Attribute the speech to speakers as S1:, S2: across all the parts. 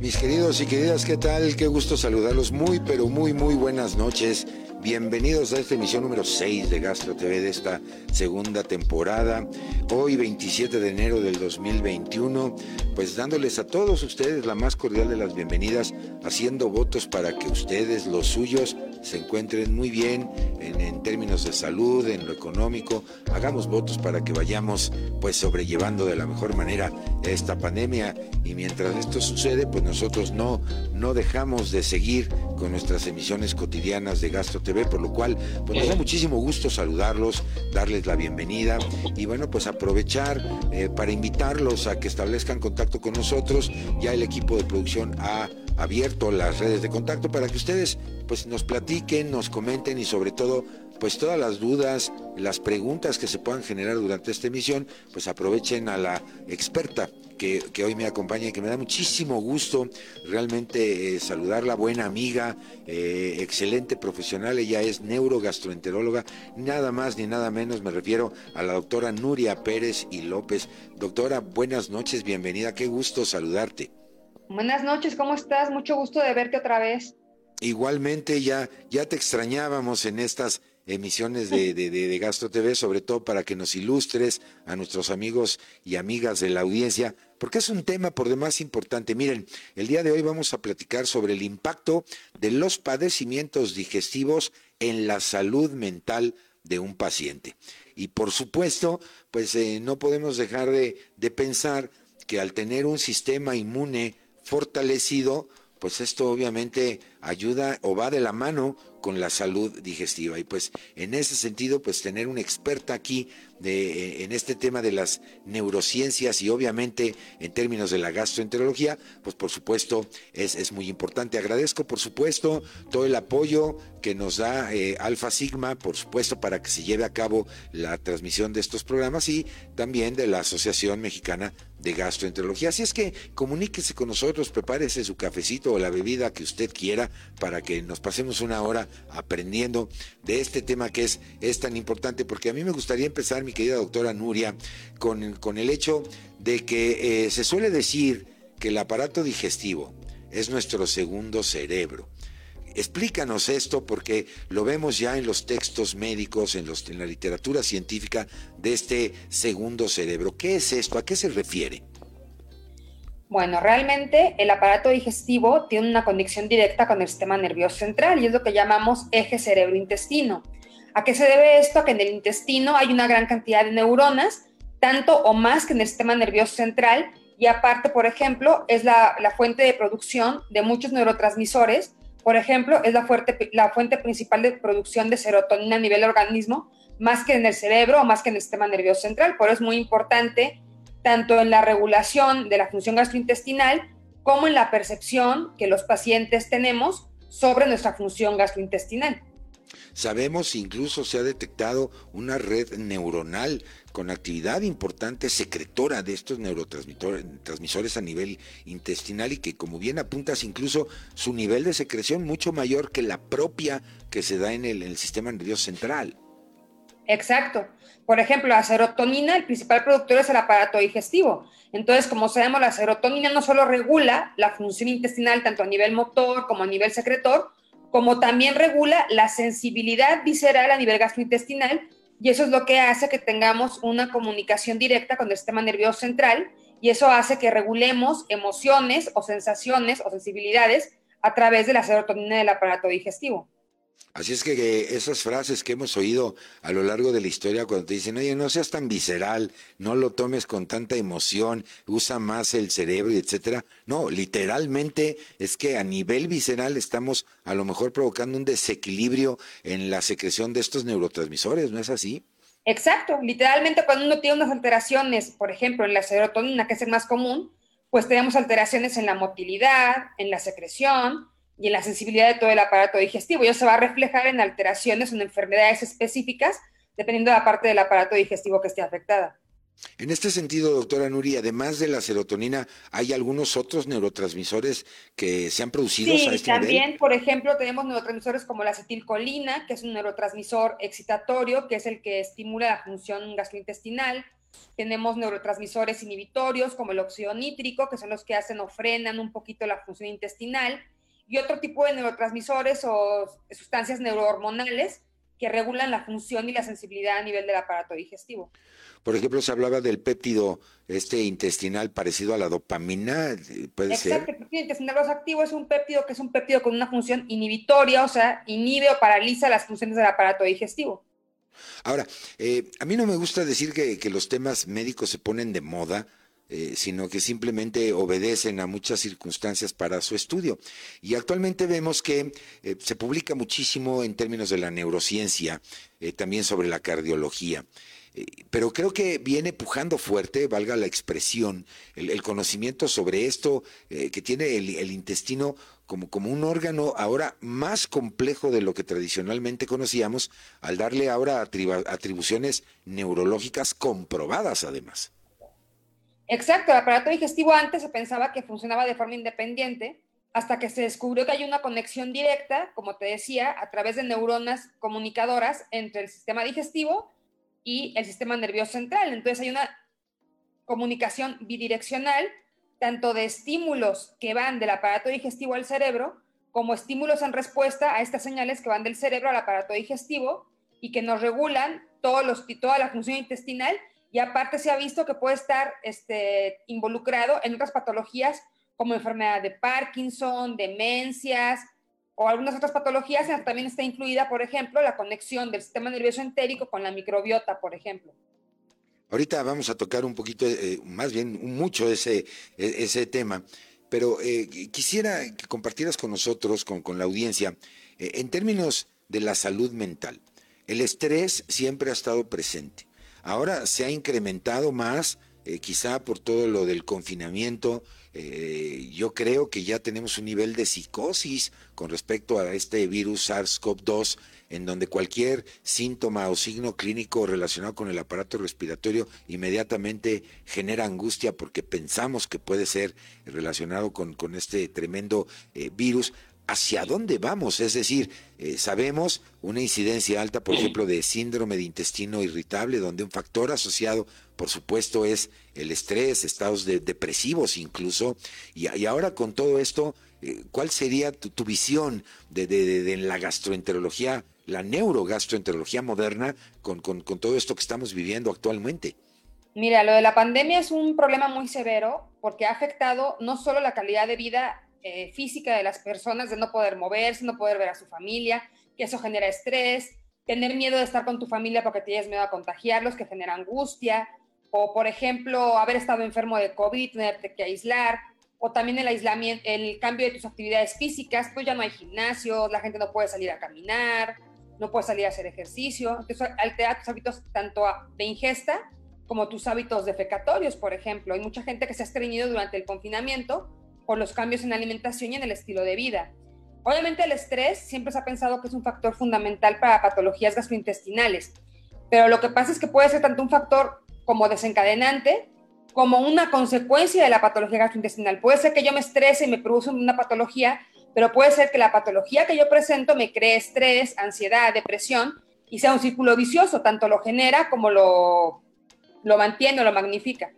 S1: Mis queridos y queridas, ¿qué tal? Qué gusto saludarlos. Muy, pero muy, muy buenas noches. Bienvenidos a esta emisión número 6 de Gastro TV de esta segunda temporada. Hoy 27 de enero del 2021, pues dándoles a todos ustedes la más cordial de las bienvenidas, haciendo votos para que ustedes, los suyos, se encuentren muy bien en, términos de salud, en lo económico. Hagamos votos para que vayamos pues sobrellevando de la mejor manera esta pandemia y mientras esto sucede pues nosotros no, no dejamos de seguir con nuestras emisiones cotidianas de Gastro TV, por lo cual pues nos da muchísimo gusto saludarlos, darles la bienvenida y bueno pues aprovechar eh, para invitarlos a que establezcan contacto con nosotros. Ya el equipo de producción ha abierto las redes de contacto para que ustedes pues nos platiquen, nos comenten y sobre todo pues todas las dudas, las preguntas que se puedan generar durante esta emisión, pues aprovechen a la experta que, que hoy me acompaña y que me da muchísimo gusto realmente eh, saludarla, buena amiga, eh, excelente profesional, ella es neurogastroenteróloga, nada más ni nada menos me refiero a la doctora Nuria Pérez y López. Doctora, buenas noches, bienvenida, qué gusto saludarte.
S2: Buenas noches, ¿cómo estás? Mucho gusto de verte otra vez.
S1: Igualmente ya, ya te extrañábamos en estas emisiones de, de, de, de, Gastro TV, sobre todo para que nos ilustres a nuestros amigos y amigas de la audiencia, porque es un tema por demás importante. Miren, el día de hoy vamos a platicar sobre el impacto de los padecimientos digestivos en la salud mental de un paciente. Y por supuesto, pues eh, no podemos dejar de, de pensar que al tener un sistema inmune fortalecido, pues esto obviamente ayuda o va de la mano con la salud digestiva. Y pues en ese sentido, pues tener una experta aquí de, eh, en este tema de las neurociencias y obviamente en términos de la gastroenterología, pues por supuesto es, es muy importante. Agradezco por supuesto todo el apoyo que nos da eh, Alfa Sigma, por supuesto, para que se lleve a cabo la transmisión de estos programas y también de la Asociación Mexicana de Gastroenterología. Así es que comuníquese con nosotros, prepárese su cafecito o la bebida que usted quiera para que nos pasemos una hora aprendiendo de este tema que es, es tan importante, porque a mí me gustaría empezar, mi querida doctora Nuria, con, con el hecho de que eh, se suele decir que el aparato digestivo es nuestro segundo cerebro. Explícanos esto porque lo vemos ya en los textos médicos, en, los, en la literatura científica de este segundo cerebro. ¿Qué es esto? ¿A qué se refiere?
S2: Bueno, realmente el aparato digestivo tiene una conexión directa con el sistema nervioso central y es lo que llamamos eje cerebro-intestino. ¿A qué se debe esto? A que en el intestino hay una gran cantidad de neuronas, tanto o más que en el sistema nervioso central, y aparte, por ejemplo, es la, fuente de producción de muchos neurotransmisores. Por ejemplo, es la fuente principal de producción de serotonina a nivel organismo, más que en el cerebro o más que en el sistema nervioso central. Por eso es muy importante tanto en la regulación de la función gastrointestinal como en la percepción que los pacientes tenemos sobre nuestra función gastrointestinal.
S1: Sabemos, incluso se ha detectado una red neuronal con actividad importante secretora de estos neurotransmisores a nivel intestinal y que, como bien apuntas, incluso su nivel de secreción mucho mayor que la propia que se da en el, en el sistema nervioso central.
S2: Exacto. Por ejemplo, la serotonina, el principal productor es el aparato digestivo. Entonces, como sabemos, la serotonina no solo regula la función intestinal tanto a nivel motor como a nivel secretor, como también regula la sensibilidad visceral a nivel gastrointestinal, y eso es lo que hace que tengamos una comunicación directa con el sistema nervioso central, y eso hace que regulemos emociones o sensaciones o sensibilidades a través de la serotonina del aparato digestivo.
S1: Así es que esas frases que hemos oído a lo largo de la historia cuando te dicen, oye, no seas tan visceral, no lo tomes con tanta emoción, usa más el cerebro etcétera. No, literalmente es que a nivel visceral estamos a lo mejor provocando un desequilibrio en la secreción de estos neurotransmisores, ¿no es así?
S2: Exacto, literalmente cuando uno tiene unas alteraciones, por ejemplo, en la serotonina, que es el más común, pues tenemos alteraciones en la motilidad, en la secreción, y en la sensibilidad de todo el aparato digestivo. Y eso se va a reflejar en alteraciones o en enfermedades específicas, dependiendo de la parte del aparato digestivo que esté afectada.
S1: En este sentido, doctora Nuri, además de la serotonina, ¿hay algunos otros neurotransmisores que se han producido
S2: sí,
S1: a este
S2: también,
S1: nivel?
S2: por ejemplo, tenemos neurotransmisores como la acetilcolina, que es un neurotransmisor excitatorio, que es el que estimula la función gastrointestinal. tenemos neurotransmisores inhibitorios como el óxido nítrico, que son los que hacen o frenan un poquito la función intestinal, y otro tipo de neurotransmisores o sustancias neurohormonales que regulan la función y la sensibilidad a nivel del aparato digestivo.
S1: Por ejemplo, se hablaba del péptido este intestinal parecido a la dopamina, ¿puede
S2: Exacto, ser? el péptido intestinal activo es un péptido que es un péptido con una función inhibitoria, o sea, inhibe o paraliza las funciones del aparato digestivo.
S1: Ahora, eh, a mí no me gusta decir que, los temas médicos se ponen de moda, eh, sino que simplemente obedecen a muchas circunstancias para su estudio. Y actualmente vemos que eh, se publica muchísimo en términos de la neurociencia, también sobre la cardiología. Pero creo que viene pujando fuerte, valga la expresión, el, conocimiento sobre esto que tiene el intestino como, un órgano ahora más complejo de lo que tradicionalmente conocíamos, al darle ahora atribuciones neurológicas comprobadas además.
S2: Exacto, el aparato digestivo antes se pensaba que funcionaba de forma independiente hasta que se descubrió que hay una conexión directa, como te decía, a través de neuronas comunicadoras entre el sistema digestivo y el sistema nervioso central. Entonces hay una comunicación bidireccional tanto de estímulos que van del aparato digestivo al cerebro, como estímulos en respuesta a estas señales que van del cerebro al aparato digestivo y que nos regulan todos los, toda la función intestinal y aparte se ha visto que puede estar este, involucrado en otras patologías como enfermedad de Parkinson, demencias o algunas otras patologías. También está incluida, por ejemplo, la conexión del sistema nervioso entérico con la microbiota, por ejemplo.
S1: Ahorita vamos a tocar un poquito, eh, más bien mucho ese, e, tema, pero eh, quisiera que compartieras con nosotros, con, con la audiencia, eh, en términos de la salud mental. El estrés siempre ha estado presente. Ahora se ha incrementado más eh, quizá por todo lo del confinamiento, eh, yo creo que ya tenemos un nivel de psicosis con respecto a este virus SARS-CoV-2, en donde cualquier síntoma o signo clínico relacionado con el aparato respiratorio inmediatamente genera angustia porque pensamos que puede ser relacionado con, este tremendo eh, virus hacia dónde vamos. Es decir, eh, sabemos una incidencia alta, por ejemplo, de síndrome de intestino irritable, donde un factor asociado, por supuesto, es el estrés, estados depresivos incluso. Y, ahora con todo esto, eh, ¿cuál sería tu, visión de, la gastroenterología, la neurogastroenterología moderna, con, con todo esto que estamos viviendo actualmente?
S2: Mira, lo de la pandemia es un problema muy severo porque ha afectado no solo la calidad de vida eh, física de las personas, de no poder moverse, no poder ver a su familia, que eso genera estrés, tener miedo de estar con tu familia porque tienes miedo a contagiarlos, que genera angustia, o por ejemplo, haber estado enfermo de COVID, tenerte que aislar, o también el aislamiento, el cambio de tus actividades físicas, pues ya no hay gimnasio, la gente no puede salir a caminar, no puede salir a hacer ejercicio, entonces altera tus hábitos tanto de ingesta como tus hábitos defecatorios, por ejemplo. Hay mucha gente que se ha estreñido durante el confinamiento por los cambios en la alimentación y en el estilo de vida. Obviamente el estrés siempre se ha pensado que es un factor fundamental para patologías gastrointestinales, pero lo que pasa es que puede ser tanto un factor como desencadenante como una consecuencia de la patología gastrointestinal. Puede ser que yo me estrese y me produce una patología, pero puede ser que la patología que yo presento me cree estrés, ansiedad, depresión y sea un círculo vicioso, tanto lo genera como lo, lo mantiene o lo magnifica.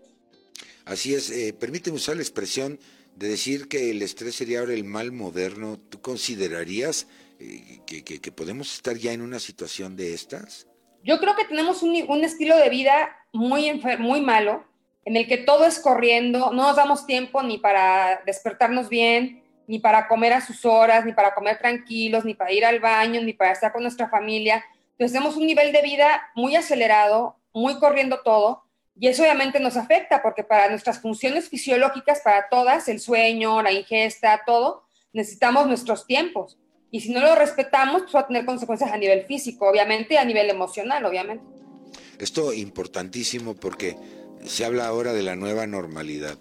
S1: Así es, eh, permíteme usar la expresión de decir que el estrés sería ahora el mal moderno, ¿tú considerarías eh, que, podemos estar ya en una situación de estas?
S2: Yo creo que tenemos un, estilo de vida muy, muy malo, en el que todo es corriendo, no nos damos tiempo ni para despertarnos bien, ni para comer a sus horas, ni para comer tranquilos, ni para ir al baño, ni para estar con nuestra familia. Entonces tenemos un nivel de vida muy acelerado, muy corriendo todo, y eso obviamente nos afecta porque para nuestras funciones fisiológicas, para todas, el sueño, la ingesta, todo, necesitamos nuestros tiempos. Y si no lo respetamos, pues va a tener consecuencias a nivel físico, obviamente, y a nivel emocional, obviamente.
S1: Esto importantísimo porque se habla ahora de la nueva normalidad.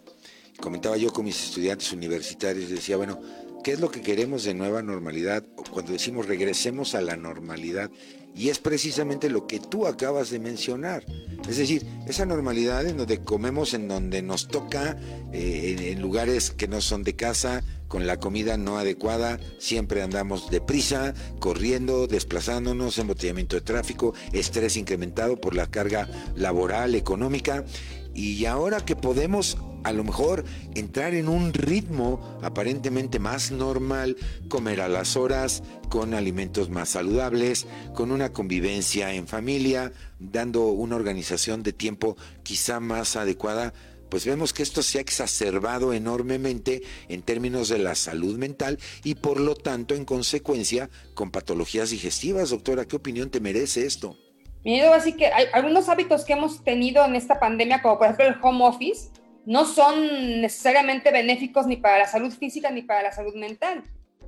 S1: Comentaba yo con mis estudiantes universitarios, decía, bueno, ¿qué es lo que queremos de nueva normalidad? Cuando decimos regresemos a la normalidad, y es precisamente lo que tú acabas de mencionar. Es decir, esa normalidad en donde comemos en donde nos toca, eh, en, lugares que no son de casa, con la comida no adecuada, siempre andamos deprisa, corriendo, desplazándonos, embotellamiento de tráfico, estrés incrementado por la carga laboral, económica. Y ahora que podemos a lo mejor entrar en un ritmo aparentemente más normal, comer a las horas, con alimentos más saludables, con una convivencia en familia, dando una organización de tiempo quizá más adecuada, pues vemos que esto se ha exacerbado enormemente en términos de la salud mental y por lo tanto en consecuencia con patologías digestivas. Doctora, ¿qué opinión te merece esto?
S2: Miedo, así que hay algunos hábitos que hemos tenido en esta pandemia, como por ejemplo el home office, no son necesariamente benéficos ni para la salud física ni para la salud mental.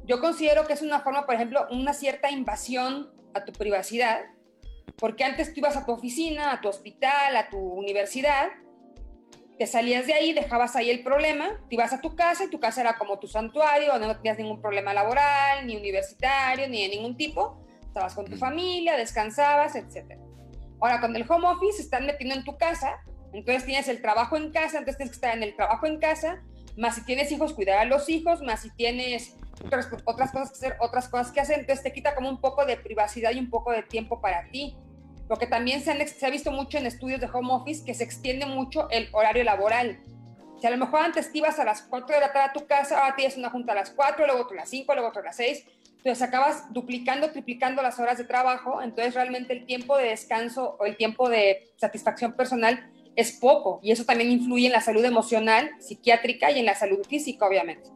S2: Yo considero que es una forma, por ejemplo, una cierta invasión a tu privacidad, porque antes tú ibas a tu oficina, a tu hospital, a tu universidad, te salías de ahí, dejabas ahí el problema, te ibas a tu casa y tu casa era como tu santuario, donde no tenías ningún problema laboral, ni universitario, ni de ningún tipo, estabas con tu familia, descansabas, etc. Ahora, con el home office, están metiendo en tu casa entonces tienes el trabajo en casa, entonces tienes que estar en el trabajo en casa, más si tienes hijos, cuidar a los hijos, más si tienes otras, otras cosas que hacer, otras cosas que hacer, entonces te quita como un poco de privacidad y un poco de tiempo para ti. Lo que también se, ha visto mucho en estudios de home office, que se extiende mucho el horario laboral. Si a lo mejor antes te ibas a las 4 de la tarde a tu casa, ahora tienes una junta a las 4, luego otra a las 5, luego otra a las 6, entonces acabas duplicando, triplicando las horas de trabajo, entonces realmente el tiempo de descanso o el tiempo de satisfacción personal es poco y eso también influye en la salud emocional, psiquiátrica y en la salud física, obviamente.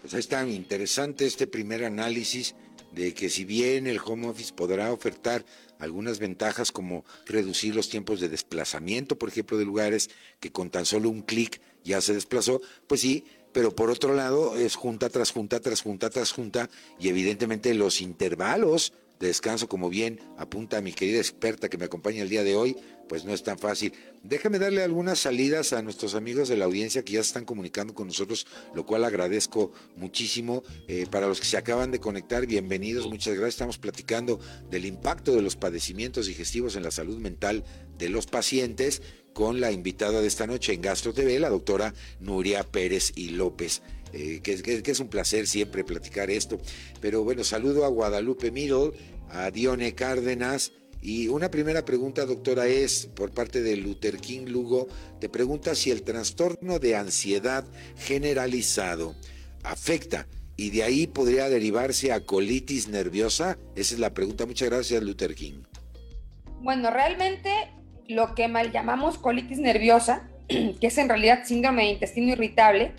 S1: Pues es tan interesante este primer análisis de que si bien el home office podrá ofertar algunas ventajas como reducir los tiempos de desplazamiento, por ejemplo, de lugares que con tan solo un clic ya se desplazó, pues sí, pero por otro lado es junta tras junta tras junta tras junta y evidentemente los intervalos de descanso, como bien apunta mi querida experta que me acompaña el día de hoy, pues no es tan fácil. Déjame darle algunas salidas a nuestros amigos de la audiencia que ya se están comunicando con nosotros, lo cual agradezco muchísimo. Eh, para los que se acaban de conectar, bienvenidos, muchas gracias. Estamos platicando del impacto de los padecimientos digestivos en la salud mental de los pacientes con la invitada de esta noche en Gastro TV, la doctora Nuria Pérez y López. Eh, que, que, es un placer siempre platicar esto. Pero bueno, saludo a Guadalupe Middle, a Dione Cárdenas, y una primera pregunta, doctora, es por parte de Luther King Lugo, te pregunta si el trastorno de ansiedad generalizado afecta y de ahí podría derivarse a colitis nerviosa. Esa es la pregunta. Muchas gracias, Luther King.
S2: Bueno, realmente lo que mal llamamos colitis nerviosa, que es en realidad síndrome de intestino irritable,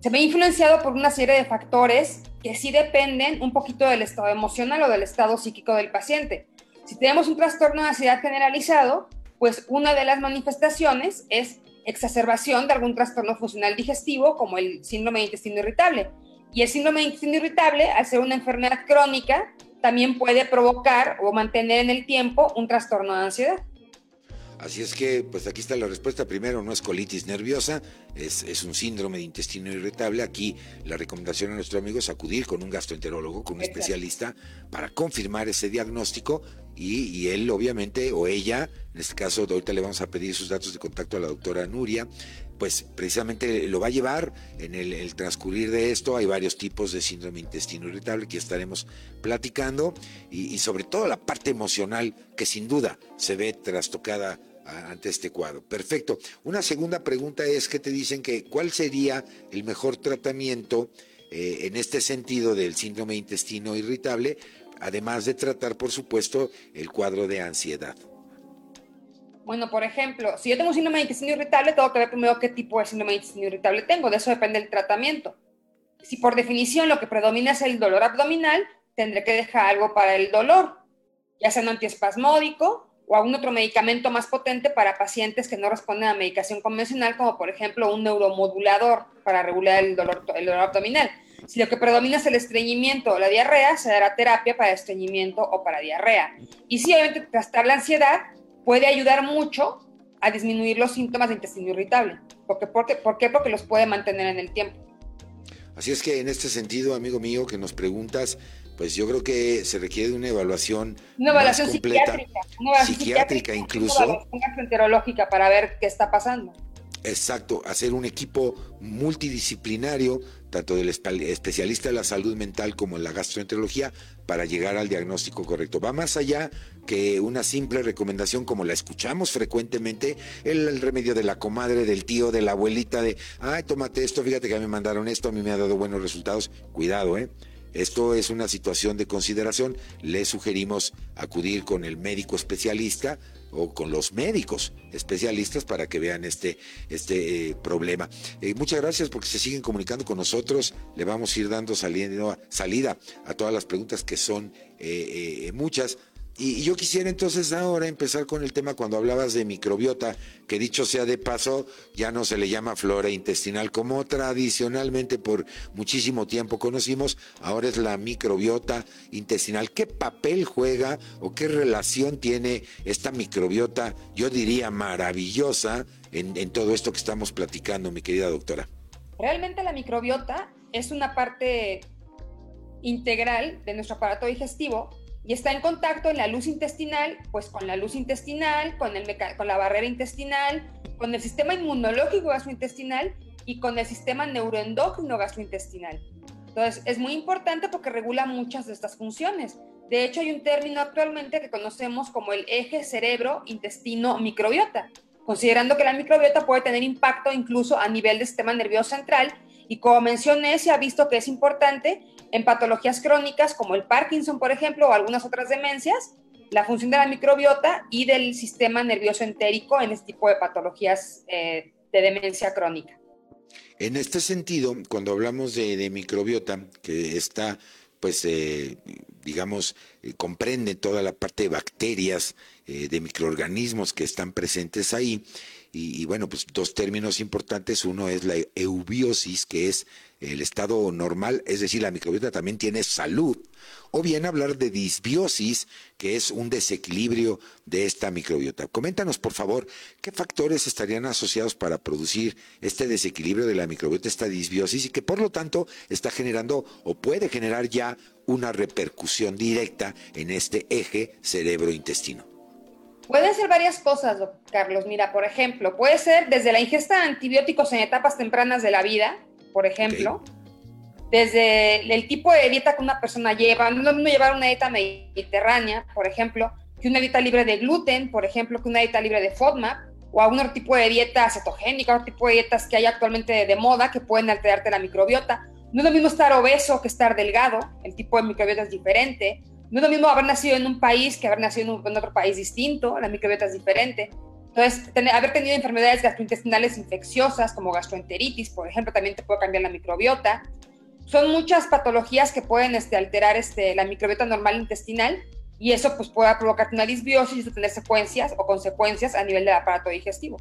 S2: se ve influenciado por una serie de factores que sí dependen un poquito del estado emocional o del estado psíquico del paciente. Si tenemos un trastorno de ansiedad generalizado, pues una de las manifestaciones es exacerbación de algún trastorno funcional digestivo, como el síndrome de intestino irritable. Y el síndrome de intestino irritable, al ser una enfermedad crónica, también puede provocar o mantener en el tiempo un trastorno de ansiedad.
S1: Así es que, pues aquí está la respuesta. Primero, no es colitis nerviosa, es, es, un síndrome de intestino irritable. Aquí la recomendación a nuestro amigo es acudir con un gastroenterólogo, con un especialista, para confirmar ese diagnóstico y, él obviamente, o ella, en este caso ahorita le vamos a pedir sus datos de contacto a la doctora Nuria, pues precisamente lo va a llevar en el, transcurrir de esto. Hay varios tipos de síndrome intestino irritable que estaremos platicando y, sobre todo la parte emocional que sin duda se ve trastocada ante este cuadro. Perfecto. Una segunda pregunta es que te dicen que cuál sería el mejor tratamiento eh, en este sentido del síndrome intestino irritable además de tratar, por supuesto, el cuadro de ansiedad.
S2: Bueno, por ejemplo, si yo tengo síndrome de intestino irritable, tengo que ver primero qué tipo de síndrome de intestino irritable tengo, de eso depende el tratamiento. Si por definición lo que predomina es el dolor abdominal, tendré que dejar algo para el dolor, ya sea un antiespasmódico o algún otro medicamento más potente para pacientes que no responden a medicación convencional, como por ejemplo un neuromodulador para regular el dolor, el dolor abdominal. Si lo que predomina es el estreñimiento o la diarrea, se dará terapia para estreñimiento o para diarrea. Y si obviamente tratar la ansiedad puede ayudar mucho a disminuir los síntomas de intestino irritable. Porque, ¿Por qué? Porque los puede mantener en el tiempo.
S1: Así es que en este sentido, amigo mío, que nos preguntas, pues yo creo que se requiere de una evaluación,
S2: una evaluación completa, psiquiátrica,
S1: una evaluación psiquiátrica, incluso. Una
S2: evaluación para ver qué está pasando.
S1: Exacto, hacer un equipo multidisciplinario, tanto del especialista de la salud mental como en la gastroenterología, para llegar al diagnóstico correcto. Va más allá que una simple recomendación como la escuchamos frecuentemente, el, remedio de la comadre, del tío, de la abuelita, de, ay, tómate esto, fíjate que me mandaron esto, a mí me ha dado buenos resultados. Cuidado, ¿eh? Esto es una situación de consideración. Le sugerimos acudir con el médico especialista o con los médicos especialistas para que vean este, este eh, problema. Eh, muchas gracias porque se siguen comunicando con nosotros. Le vamos a ir dando saliendo, salida a todas las preguntas que son eh, muchas. Y, yo quisiera entonces ahora empezar con el tema cuando hablabas de microbiota, que dicho sea de paso, ya no se le llama flora intestinal como tradicionalmente por muchísimo tiempo conocimos, ahora es la microbiota intestinal. ¿Qué papel juega o qué relación tiene esta microbiota, yo diría maravillosa, en, todo esto que estamos platicando, mi querida doctora?
S2: Realmente la microbiota es una parte integral de nuestro aparato digestivo y está en contacto en la luz intestinal, pues con la luz intestinal, con, el con la barrera intestinal, con el sistema inmunológico gastrointestinal y con el sistema neuroendocrino gastrointestinal. Entonces, es muy importante porque regula muchas de estas funciones. De hecho, hay un término actualmente que conocemos como el eje cerebro-intestino-microbiota, considerando que la microbiota puede tener impacto incluso a nivel del sistema nervioso central y como mencioné, se ha visto que es importante en patologías crónicas como el Parkinson, por ejemplo, o algunas otras demencias, la función de la microbiota y del sistema nervioso entérico en este tipo de patologías eh, de demencia crónica.
S1: En este sentido, cuando hablamos de, microbiota, que está, pues, eh, digamos, eh, comprende toda la parte de bacterias, de microorganismos que están presentes ahí, y, bueno, pues dos términos importantes. Uno es la eubiosis, que es el estado normal, es decir, la microbiota también tiene salud. O bien hablar de disbiosis, que es un desequilibrio de esta microbiota. Coméntanos, por favor, qué factores estarían asociados para producir este desequilibrio de la microbiota, esta disbiosis, y que por lo tanto está generando o puede generar ya una repercusión directa en este eje cerebro-intestino.
S2: Pueden ser varias cosas, Carlos. Mira, por ejemplo, puede ser desde la ingesta de antibióticos en etapas tempranas de la vida, por ejemplo, desde el tipo de dieta que una persona lleva. No es lo mismo llevar una dieta mediterránea, por ejemplo, que una dieta libre de gluten, por ejemplo, que una dieta libre de FODMAP, o algún otro tipo de dieta cetogénica, otro tipo de dietas que hay actualmente de, moda que pueden alterarte la microbiota. No es lo mismo estar obeso que estar delgado, el tipo de microbiota es diferente. No es lo mismo haber nacido en un país que haber nacido en, otro país distinto, la microbiota es diferente. Entonces, haber tenido enfermedades gastrointestinales infecciosas como gastroenteritis, por ejemplo, también te puede cambiar la microbiota. Son muchas patologías que pueden este, alterar este, la microbiota normal intestinal y eso pues puede provocar una disbiosis y tener secuencias o consecuencias a nivel del aparato digestivo.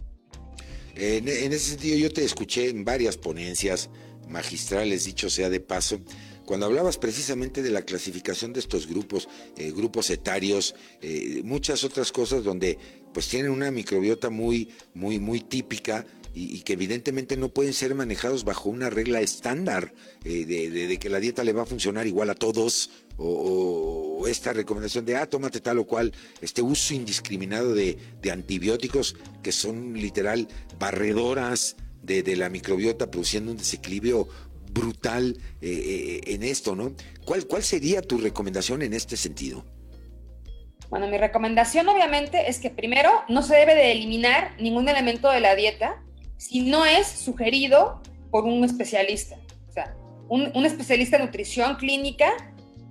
S1: En, en, ese sentido, yo te escuché en varias ponencias magistrales, dicho sea de paso, cuando hablabas precisamente de la clasificación de estos grupos, eh, grupos etarios, eh, muchas otras cosas donde pues tienen una microbiota muy, muy, muy típica y, que evidentemente no pueden ser manejados bajo una regla estándar eh, de, que la dieta le va a funcionar igual a todos o, esta recomendación de, ah, tómate tal o cual, este uso indiscriminado de, antibióticos que son literal barredoras de, la microbiota produciendo un desequilibrio brutal eh, eh, en esto, ¿no? ¿Cuál, ¿Cuál sería tu recomendación en este sentido?
S2: Bueno, mi recomendación obviamente es que primero no se debe de eliminar ningún elemento de la dieta si no es sugerido por un especialista. O sea, un, especialista en nutrición clínica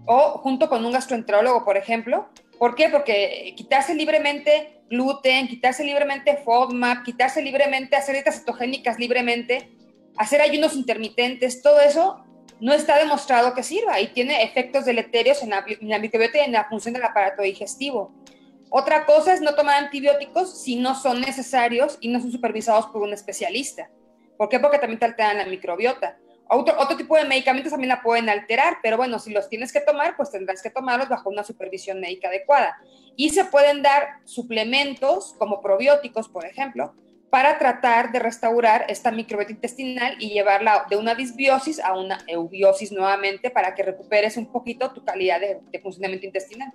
S2: o junto con un gastroenterólogo, por ejemplo. ¿Por qué? Porque quitarse libremente gluten, quitarse libremente FODMAP, quitarse libremente, hacer dietas cetogénicas libremente, hacer ayunos intermitentes, todo eso no está demostrado que sirva y tiene efectos deleterios en la, microbiota y en la función del aparato digestivo. Otra cosa es no tomar antibióticos si no son necesarios y no son supervisados por un especialista. ¿Por qué? Porque también te alteran la microbiota. Otro, otro tipo de medicamentos también la pueden alterar, pero bueno, si los tienes que tomar, pues tendrás que tomarlos bajo una supervisión médica adecuada. Y se pueden dar suplementos como probióticos, por ejemplo, para tratar de restaurar esta microbiota intestinal y llevarla de una disbiosis a una eubiosis nuevamente para que recuperes un poquito tu calidad de, funcionamiento intestinal.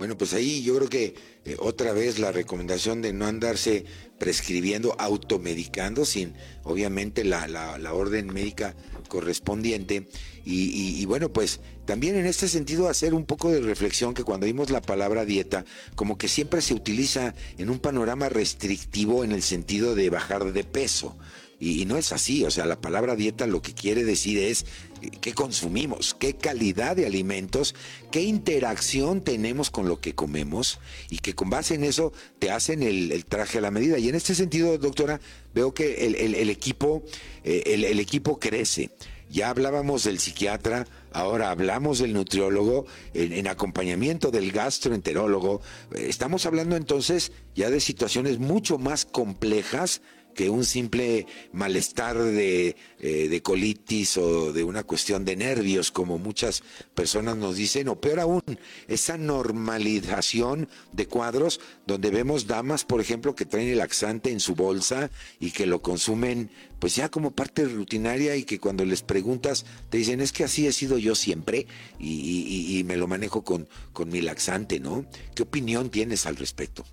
S1: Bueno, pues ahí yo creo que eh, otra vez la recomendación de no andarse prescribiendo, automedicando, sin obviamente la, la orden médica correspondiente. Y, bueno, pues también en este sentido hacer un poco de reflexión que cuando oímos la palabra dieta, como que siempre se utiliza en un panorama restrictivo en el sentido de bajar de peso. Y, no es así, o sea, la palabra dieta lo que quiere decir es eh, qué consumimos, qué calidad de alimentos, qué interacción tenemos con lo que comemos y que con base en eso te hacen el, traje a la medida. Y en este sentido, doctora, veo que el, equipo, eh, el equipo crece. Ya hablábamos del psiquiatra, ahora hablamos del nutriólogo, en, acompañamiento del gastroenterólogo. Estamos hablando entonces ya de situaciones mucho más complejas que un simple malestar de, eh, de, colitis o de una cuestión de nervios, como muchas personas nos dicen, o peor aún, esa normalización de cuadros donde vemos damas, por ejemplo, que traen el laxante en su bolsa y que lo consumen pues ya como parte rutinaria y que cuando les preguntas te dicen es que así he sido yo siempre y, y me lo manejo con, con mi laxante, ¿no? ¿Qué opinión tienes al respecto?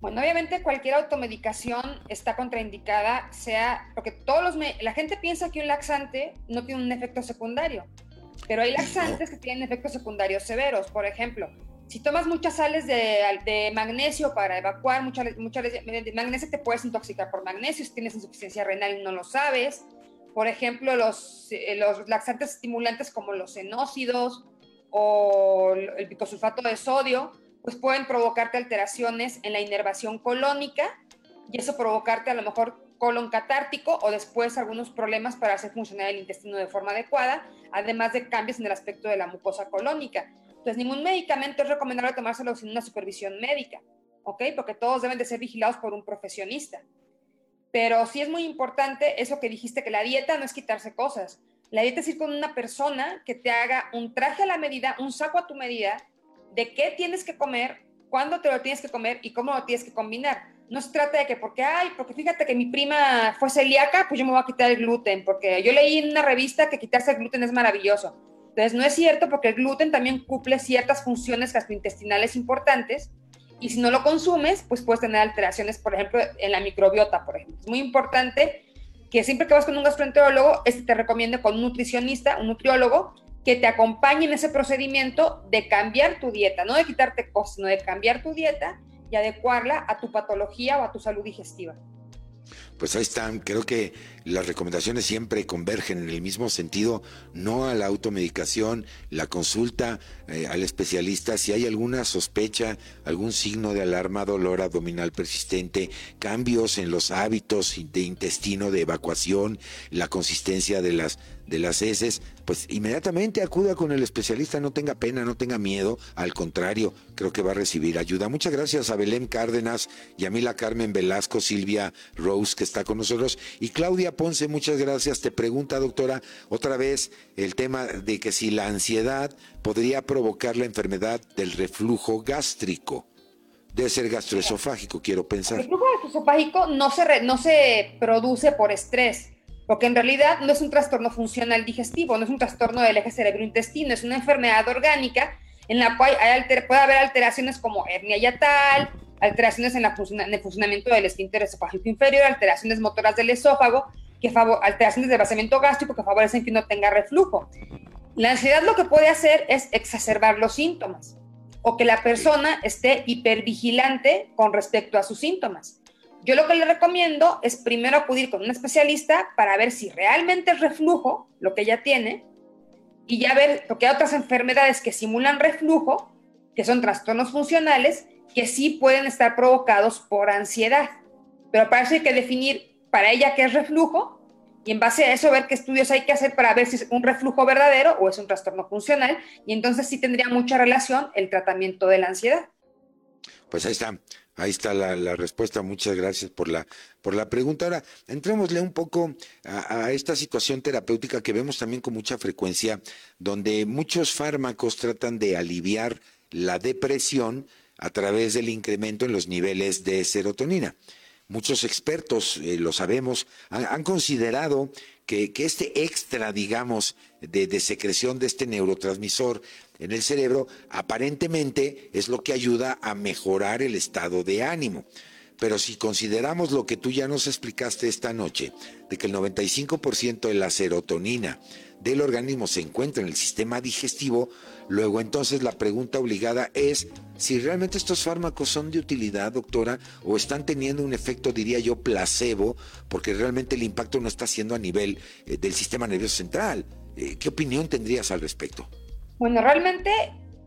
S2: Bueno, obviamente cualquier automedicación está contraindicada, sea porque todos los la gente piensa que un laxante no tiene un efecto secundario, pero hay laxantes que tienen efectos secundarios severos. Por ejemplo, si tomas muchas sales de, magnesio para evacuar, muchas mucha magnesio te puedes intoxicar por magnesio si tienes insuficiencia renal y no lo sabes. Por ejemplo, los, eh, los laxantes estimulantes como los enócidos o el bicosulfato de sodio pues pueden provocarte alteraciones en la inervación colónica y eso provocarte a lo mejor colon catártico o después algunos problemas para hacer funcionar el intestino de forma adecuada, además de cambios en el aspecto de la mucosa colónica. Entonces, ningún medicamento es recomendable tomárselo sin una supervisión médica, ¿ok? Porque todos deben de ser vigilados por un profesionista. Pero sí es muy importante eso que dijiste, que la dieta no es quitarse cosas. La dieta es ir con una persona que te haga un traje a la medida, un saco a tu medida, de qué tienes que comer, cuándo te lo tienes que comer y cómo lo tienes que combinar. No se trata de que porque, ay, porque fíjate que mi prima fue celíaca, pues yo me voy a quitar el gluten, porque yo leí en una revista que quitarse el gluten es maravilloso. Entonces, no es cierto porque el gluten también cumple ciertas funciones gastrointestinales importantes y si no lo consumes, pues puedes tener alteraciones, por ejemplo, en la microbiota, por ejemplo. Es muy importante que siempre que vas con un gastroenterólogo, este te recomiende con un nutricionista, un nutriólogo, que te acompañe en ese procedimiento de cambiar tu dieta, no de quitarte cosas, sino de cambiar tu dieta y adecuarla a tu patología o a tu salud digestiva.
S1: Pues ahí están, creo que las recomendaciones siempre convergen en el mismo sentido, no a la automedicación, la consulta eh, al especialista, si hay alguna sospecha, algún signo de alarma, dolor abdominal persistente, cambios en los hábitos de intestino, de evacuación, la consistencia de las de las heces, pues inmediatamente acuda con el especialista, no tenga pena, no tenga miedo, al contrario, creo que va a recibir ayuda. Muchas gracias a Belén Cárdenas y a Mila Carmen Velasco, Silvia Rose, que está con nosotros, y Claudia Ponce, muchas gracias. Te pregunta, doctora, otra vez el tema de que si la ansiedad podría provocar la enfermedad del reflujo gástrico. Debe ser gastroesofágico, quiero pensar.
S2: El reflujo gastroesofágico no se, no se produce por estrés porque en realidad no es un trastorno funcional digestivo, no es un trastorno del eje cerebro-intestino, es una enfermedad orgánica en la cual puede haber alteraciones como hernia yatal, alteraciones en, el funcionamiento del esfínter esofágico inferior, alteraciones motoras del esófago, que alteraciones del vaciamiento gástrico que favorecen que no tenga reflujo. La ansiedad lo que puede hacer es exacerbar los síntomas o que la persona esté hipervigilante con respecto a sus síntomas. Yo lo que le recomiendo es primero acudir con un especialista para ver si realmente es reflujo lo que ella tiene y ya ver, porque hay otras enfermedades que simulan reflujo, que son trastornos funcionales, que sí pueden estar provocados por ansiedad. Pero para eso hay que definir para ella qué es reflujo y en base a eso ver qué estudios hay que hacer para ver si es un reflujo verdadero o es un trastorno funcional y entonces sí tendría mucha relación el tratamiento de la ansiedad.
S1: Pues ahí está. Ahí está la, respuesta. Muchas gracias por la, por la pregunta. Ahora, entrémosle un poco a, esta situación terapéutica que vemos también con mucha frecuencia, donde muchos fármacos tratan de aliviar la depresión a través del incremento en los niveles de serotonina. muchos expertos, eh, lo sabemos, han, considerado que, este extra, digamos, de, secreción de este neurotransmisor en el cerebro, aparentemente es lo que ayuda a mejorar el estado de ánimo. Pero si consideramos lo que tú ya nos explicaste esta noche, de que el 95% de la serotonina del organismo se encuentra en el sistema digestivo, luego entonces la pregunta obligada es si realmente estos fármacos son de utilidad, doctora, o están teniendo un efecto, diría yo, placebo, porque realmente el impacto no está siendo a nivel eh, del sistema nervioso central. Eh, ¿Qué opinión tendrías al respecto?
S2: Bueno, realmente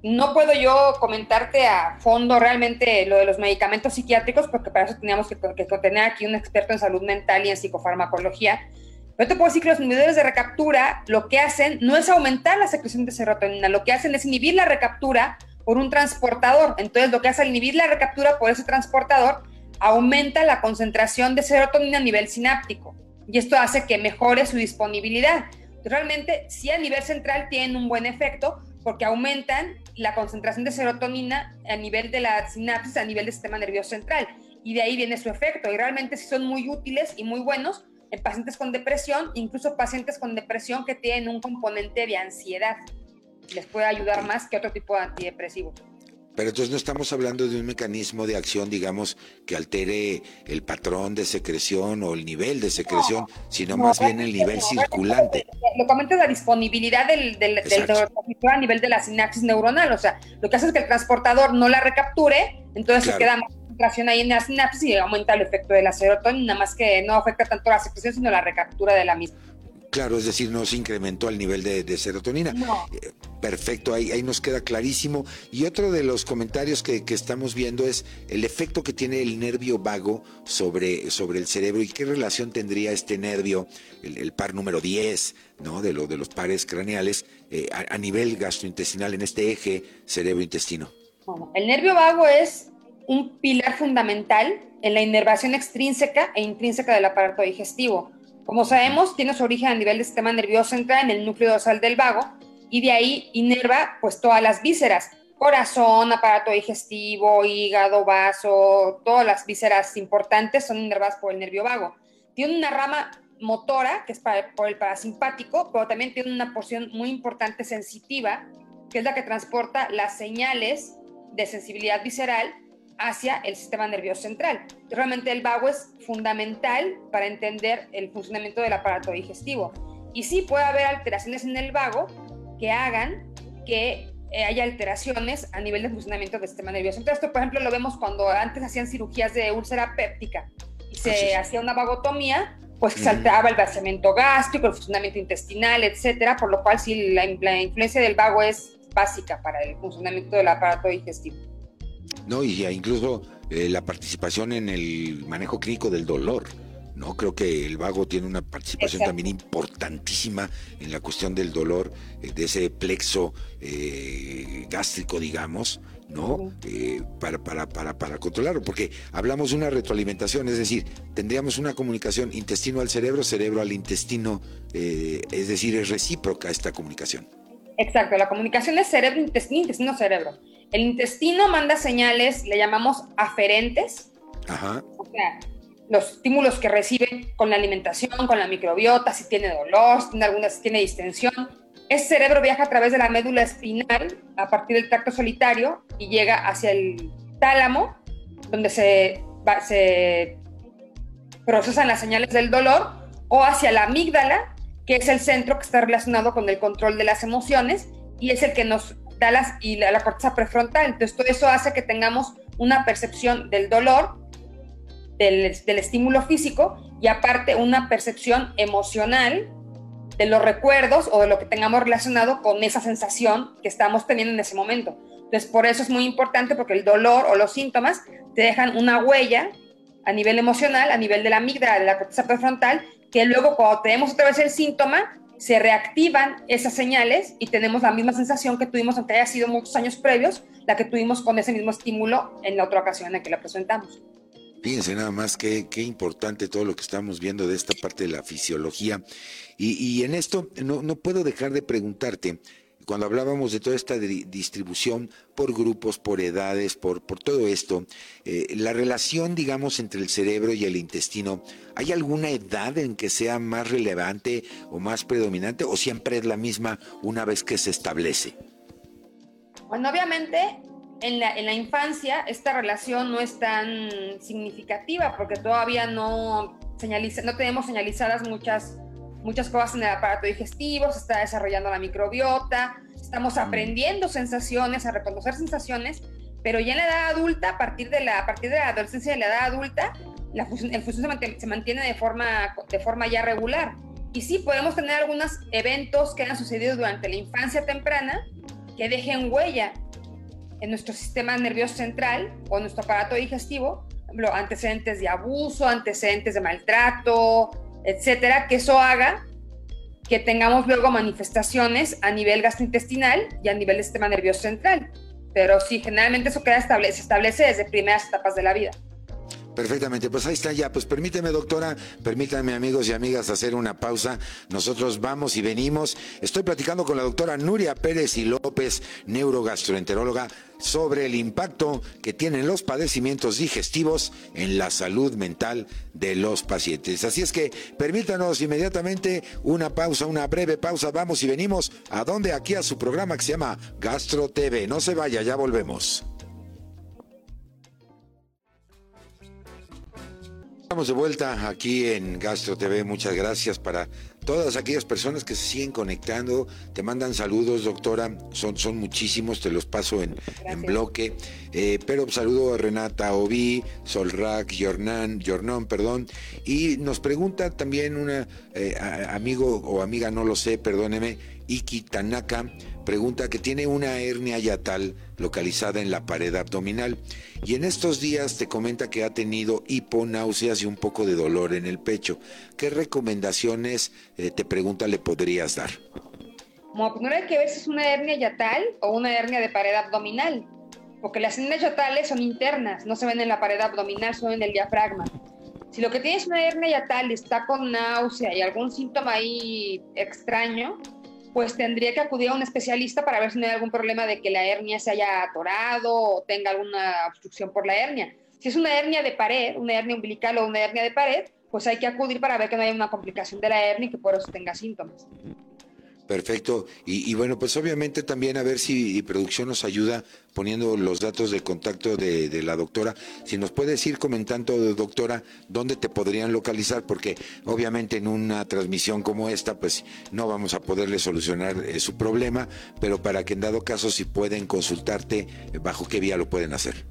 S2: no puedo yo comentarte a fondo realmente lo de los medicamentos psiquiátricos, porque para eso teníamos que, tener aquí un experto en salud mental y en psicofarmacología. Pero te puedo decir que los inhibidores de recaptura lo que hacen no es aumentar la secreción de serotonina, lo que hacen es inhibir la recaptura por un transportador. Entonces, lo que hace al inhibir la recaptura por ese transportador, aumenta la concentración de serotonina a nivel sináptico. Y esto hace que mejore su disponibilidad. Realmente, sí a nivel central tienen un buen efecto, porque aumentan la concentración de serotonina a nivel de la sinapsis, a nivel del sistema nervioso central. Y de ahí viene su efecto. Y realmente sí son muy útiles y muy buenos en pacientes con depresión, incluso pacientes con depresión que tienen un componente de ansiedad. Les puede ayudar más que otro tipo de antidepresivo.
S1: Pero entonces no estamos hablando de un mecanismo de acción, digamos, que altere el patrón de secreción o el nivel de secreción, sino más bien el nivel circulante.
S2: Lo comento la disponibilidad del, del, a nivel de la sinapsis neuronal. O sea, lo que hace es que el transportador no la recapture, entonces se queda más concentración ahí en la sinapsis y aumenta el efecto de la serotonina, más que no afecta tanto la secreción, sino la recaptura de la misma.
S1: Claro, es decir, no se incrementó el nivel de, serotonina. Eh, perfecto, ahí, ahí nos queda clarísimo. Y otro de los comentarios que, estamos viendo es el efecto que tiene el nervio vago sobre, sobre el cerebro y qué relación tendría este nervio, el, par número 10, ¿no? de, lo, de los pares craneales, eh, a, nivel gastrointestinal en este eje cerebro-intestino.
S2: el nervio vago es un pilar fundamental en la inervación extrínseca e intrínseca del aparato digestivo como sabemos, tiene su origen a nivel del sistema nervioso central en el núcleo dorsal del vago y de ahí inerva pues todas las vísceras, corazón, aparato digestivo, hígado, vaso, todas las vísceras importantes son inervadas por el nervio vago. Tiene una rama motora, que es por el parasimpático, pero también tiene una porción muy importante sensitiva, que es la que transporta las señales de sensibilidad visceral hacia el sistema nervioso central. Realmente el vago es fundamental para entender el funcionamiento del aparato digestivo. Y sí puede haber alteraciones en el vago que hagan que eh, haya alteraciones a nivel de funcionamiento del sistema nervioso central. Esto, por ejemplo, lo vemos cuando antes hacían cirugías de úlcera péptica y se hacía una vagotomía, pues se alteraba el vaciamiento gástrico, el funcionamiento intestinal, etcétera, por lo cual sí, la influencia del vago es básica para el funcionamiento del aparato digestivo.
S1: ¿No? Y incluso eh, la participación en el manejo clínico del dolor. ¿no? Creo que el vago tiene una participación también importantísima en la cuestión del dolor, eh, de ese plexo eh, gástrico, digamos, ¿no? para, para, para, para controlarlo, porque hablamos de una retroalimentación, es decir, tendríamos una comunicación intestino al cerebro, cerebro al intestino, es decir, es recíproca esta comunicación.
S2: Exacto, la comunicación es cerebro-intestino, intestino-cerebro. El intestino manda señales, le llamamos aferentes, o sea, los estímulos que recibe con la alimentación, con la microbiota, si tiene dolor, si tiene alguna, si tiene distensión. Ese cerebro viaja a través de la médula espinal a partir del tracto solitario y llega hacia el tálamo, donde se, se procesan las señales del dolor, o hacia la amígdala, que es el centro que está relacionado con el control de las emociones y es el que nos y la, corteza prefrontal. Entonces, todo eso hace que tengamos una percepción del dolor, del, del estímulo físico y aparte una percepción emocional de los recuerdos o de lo que tengamos relacionado con esa sensación que estamos teniendo en ese momento. Entonces, por eso es muy importante porque el dolor o los síntomas te dejan una huella a nivel emocional, a nivel de la amígdala, de la corteza prefrontal, que luego cuando tenemos otra vez el síntoma, se reactivan esas señales y tenemos la misma sensación que tuvimos, aunque haya sido muchos años previos, la que tuvimos con ese mismo estímulo en la otra ocasión en que la presentamos.
S1: Fíjense nada más qué, qué importante todo lo que estamos viendo de esta parte de la fisiología. Y, en esto no, no puedo dejar de preguntarte, cuando hablábamos de toda esta distribución por grupos, por edades, por, por todo esto, eh, la relación, digamos, entre el cerebro y el intestino, ¿hay alguna edad en que sea más relevante o más predominante o siempre es la misma una vez que se establece?
S2: Bueno, obviamente en la, en la infancia esta relación no es tan significativa porque todavía no, señaliza, no tenemos señalizadas muchas muchas cosas en el aparato digestivo, se está desarrollando la microbiota, estamos mm. aprendiendo sensaciones, a reconocer sensaciones, pero ya en la edad adulta, a partir de la, a partir de la adolescencia y la edad adulta, la función, el función se mantiene, de, forma, de forma ya regular. Y sí, podemos tener algunos eventos que han sucedido durante la infancia temprana que dejen huella en nuestro sistema nervioso central o nuestro aparato digestivo, antecedentes de abuso, antecedentes de maltrato, etcétera, que eso haga que tengamos luego manifestaciones a nivel gastrointestinal y a nivel del sistema nervioso central. Pero sí, generalmente eso queda establece, se establece desde primeras etapas de la vida.
S1: Perfectamente, pues ahí está ya. Pues permíteme, doctora, permítanme, amigos y amigas, hacer una pausa. Nosotros vamos y venimos. Estoy platicando con la doctora Nuria Pérez y López, neurogastroenteróloga, sobre el impacto que tienen los padecimientos digestivos en la salud mental de los pacientes. Así es que permítanos inmediatamente una pausa, una breve pausa. Vamos y venimos a donde aquí a su programa que se llama Gastro TV. No se vaya, ya volvemos. Estamos de vuelta aquí en Gastro TV. Muchas gracias para todas aquellas personas que se siguen conectando. Te mandan saludos, doctora. Son, son muchísimos, te los paso en, en bloque. Eh, pero saludo a Renata Obi, Solrak, Jornán, Jornón, perdón. Y nos pregunta también una eh, amigo o amiga, no lo sé, perdóneme, Iki Tanaka pregunta que tiene una hernia yatal localizada en la pared abdominal y en estos días te comenta que ha tenido hiponáuseas y un poco de dolor en el pecho. ¿Qué recomendaciones, eh, te pregunta, le podrías dar?
S2: Bueno, primero hay que ver si es una hernia yatal o una hernia de pared abdominal, porque las hernias yatales son internas, no se ven en la pared abdominal, son en el diafragma. Si lo que tienes es una hernia yatal y está con náusea y algún síntoma ahí extraño, pues tendría que acudir a un especialista para ver si no hay algún problema de que la hernia se haya atorado o tenga alguna obstrucción por la hernia. Si es una hernia de pared, una hernia umbilical o una hernia de pared, pues hay que acudir para ver que no haya una complicación de la hernia y que por eso tenga síntomas.
S1: Perfecto. Y, bueno, pues obviamente también a ver si producción nos ayuda poniendo los datos de contacto de, la doctora. Si nos puedes ir comentando, doctora, dónde te podrían localizar, porque obviamente en una transmisión como esta, pues no vamos a poderle solucionar eh, su problema, pero para que en dado caso si pueden consultarte, bajo qué vía lo pueden hacer.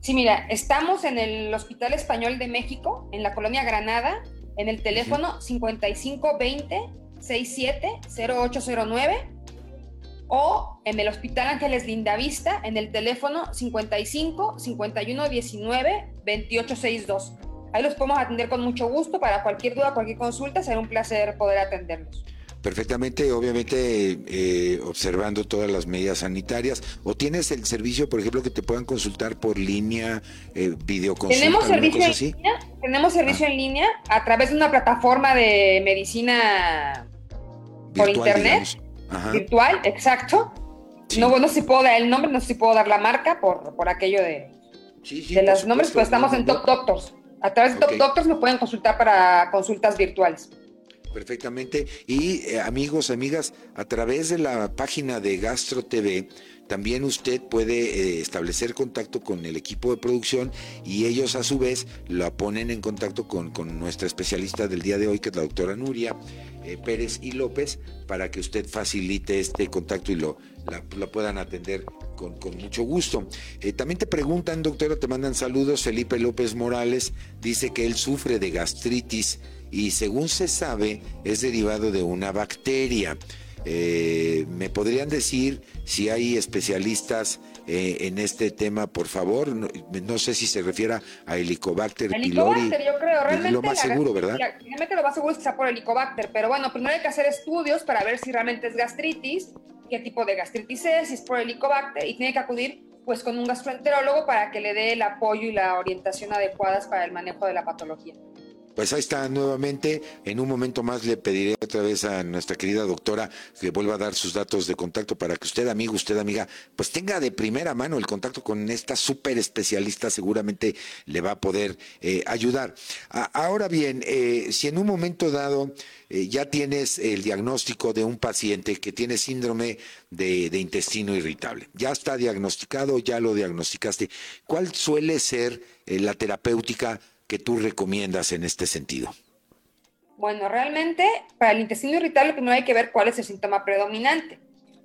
S2: Sí, mira, estamos en el Hospital Español de México, en la colonia Granada, en el teléfono 5520 670809 o en el Hospital Ángeles Lindavista en el teléfono 55 51 19 28 62. Ahí los podemos atender con mucho gusto para cualquier duda, cualquier consulta, será un placer poder atenderlos
S1: perfectamente, obviamente eh, observando todas las medidas sanitarias. ¿O tienes el servicio, por ejemplo, que te puedan consultar por línea, eh, videoconsulta?
S2: Tenemos servicio, en línea, tenemos servicio ah. en línea a través de una plataforma de medicina por internet. Virtual, exacto. No, bueno, si puedo dar el nombre, no sé si puedo dar la marca por, por aquello de, de los nombres, pues estamos en Top Doctors. A través de Top Doctors me pueden consultar para consultas virtuales.
S1: Perfectamente. Y eh, amigos, amigas, a través de la página de Gastro TV, también usted puede eh, establecer contacto con el equipo de producción y ellos a su vez lo ponen en contacto con, nuestra especialista del día de hoy, que es la doctora Nuria eh, Pérez y López, para que usted facilite este contacto y lo la, puedan atender con, mucho gusto. también te preguntan, doctora, te mandan saludos. Felipe López Morales dice que él sufre de gastritis y según se sabe es derivado de una bacteria. Eh, ¿Me podrían decir si hay especialistas eh, en este tema, por favor? No, sé si se refiere a Helicobacter
S2: Helicobacter, yo creo, realmente.
S1: Lo más seguro, ¿verdad?
S2: Realmente lo más seguro es que sea por Helicobacter, pero bueno, primero hay que hacer estudios para ver si realmente es gastritis, qué tipo de gastritis es, si es por Helicobacter, y tiene que acudir pues con un gastroenterólogo para que le dé el apoyo y la orientación adecuadas para el manejo de la patología.
S1: Pues ahí está nuevamente. En un momento más le pediré otra vez a nuestra querida doctora que vuelva a dar sus datos de contacto para que usted, amigo, usted, amiga, pues tenga de primera mano el contacto con esta súper especialista. Seguramente le va a poder eh, ayudar. ahora bien, eh, si en un momento dado eh, ya tienes el diagnóstico de un paciente que tiene síndrome de, de intestino irritable, ya está diagnosticado, ya lo diagnosticaste, ¿cuál suele ser la terapéutica? Que tú recomiendas en este sentido?
S2: Bueno, realmente para el intestino irritable primero hay que ver cuál es el síntoma predominante.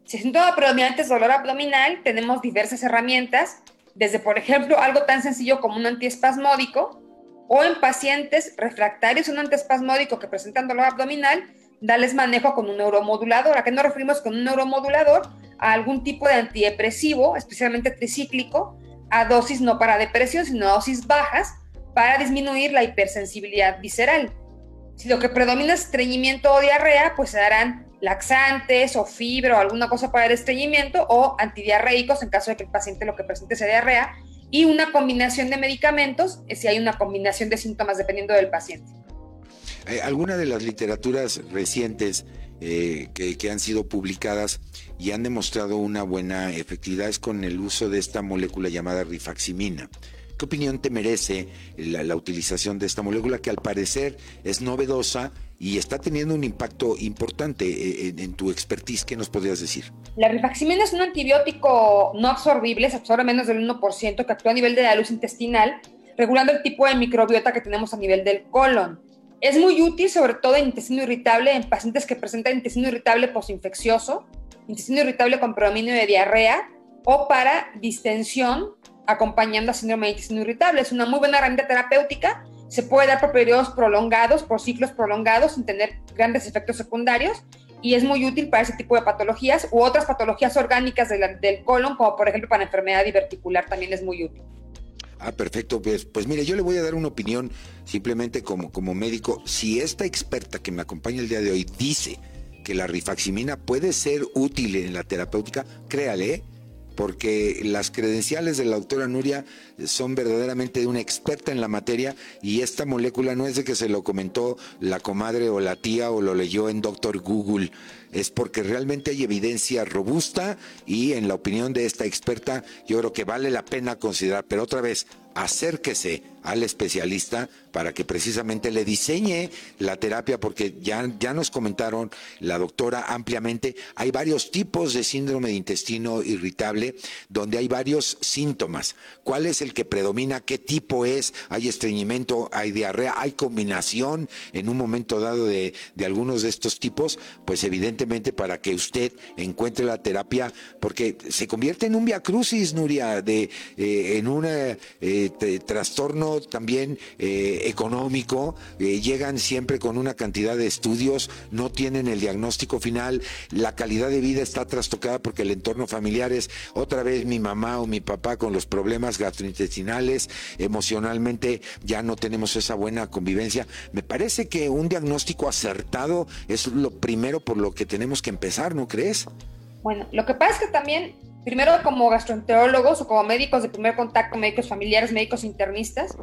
S2: Si el síntoma predominante es dolor abdominal, tenemos diversas herramientas, desde por ejemplo algo tan sencillo como un antiespasmódico, o en pacientes refractarios un antiespasmódico que presentan dolor abdominal, darles manejo con un neuromodulador. ¿A qué nos referimos con un neuromodulador? A algún tipo de antidepresivo, especialmente tricíclico, a dosis no para depresión, sino a dosis bajas, para disminuir la hipersensibilidad visceral. Si lo que predomina es estreñimiento o diarrea, pues se darán laxantes o fibra o alguna cosa para el estreñimiento o antidiarreicos en caso de que el paciente lo que presente sea diarrea y una combinación de medicamentos eh, si hay una combinación de síntomas dependiendo del paciente.
S1: Eh, algunas de las literaturas recientes eh, que, que, han sido publicadas y han demostrado una buena efectividad es con el uso de esta molécula llamada rifaximina. ¿Qué opinión te merece la, utilización de esta molécula que al parecer es novedosa y está teniendo un impacto importante eh, en, tu expertise? ¿Qué nos podrías decir?
S2: La rifaximina es un antibiótico no absorbible, se absorbe menos del 1%, que actúa a nivel de la luz intestinal, regulando el tipo de microbiota que tenemos a nivel del colon. Es muy útil, sobre todo en intestino irritable, en pacientes que presentan intestino irritable posinfeccioso, intestino irritable con predominio de diarrea o para distensión acompañando a síndrome de intestino irritable. Es una muy buena herramienta terapéutica, se puede dar por periodos prolongados, por ciclos prolongados, sin tener grandes efectos secundarios, y es muy útil para ese tipo de patologías u otras patologías orgánicas del colon, como por ejemplo para enfermedad diverticular, también es muy útil.
S1: Ah, perfecto. Pues, pues mire, yo le voy a dar una opinión simplemente como, como médico. Si esta experta que me acompaña el día de hoy dice que la rifaximina puede ser útil en la terapéutica, créale, porque las credenciales de la doctora Nuria son verdaderamente de una experta en la materia y esta molécula no es de que se lo comentó la comadre o la tía o lo leyó en Doctor Google, es porque realmente hay evidencia robusta y en la opinión de esta experta yo creo que vale la pena considerar, pero otra vez, acérquese al especialista para que precisamente le diseñe la terapia, porque ya, ya nos comentaron la doctora ampliamente, hay varios tipos de síndrome de intestino irritable donde hay varios síntomas. ¿Cuál es el que predomina? ¿Qué tipo es? ¿Hay estreñimiento? ¿Hay diarrea? ¿Hay combinación en un momento dado de, de algunos de estos tipos? Pues evidentemente para que usted encuentre la terapia, porque se convierte en un viacrucis, Nuria, de, eh, en un eh, trastorno también eh, económico, eh, llegan siempre con una cantidad de estudios, no tienen el diagnóstico final, la calidad de vida está trastocada porque el entorno familiar es otra vez mi mamá o mi papá con los problemas gastrointestinales, emocionalmente ya no tenemos esa buena convivencia. Me parece que un diagnóstico acertado es lo primero por lo que tenemos que empezar, ¿no crees?
S2: Bueno, lo que pasa es que también primero como gastroenterólogos o como médicos de primer contacto, médicos familiares, médicos internistas,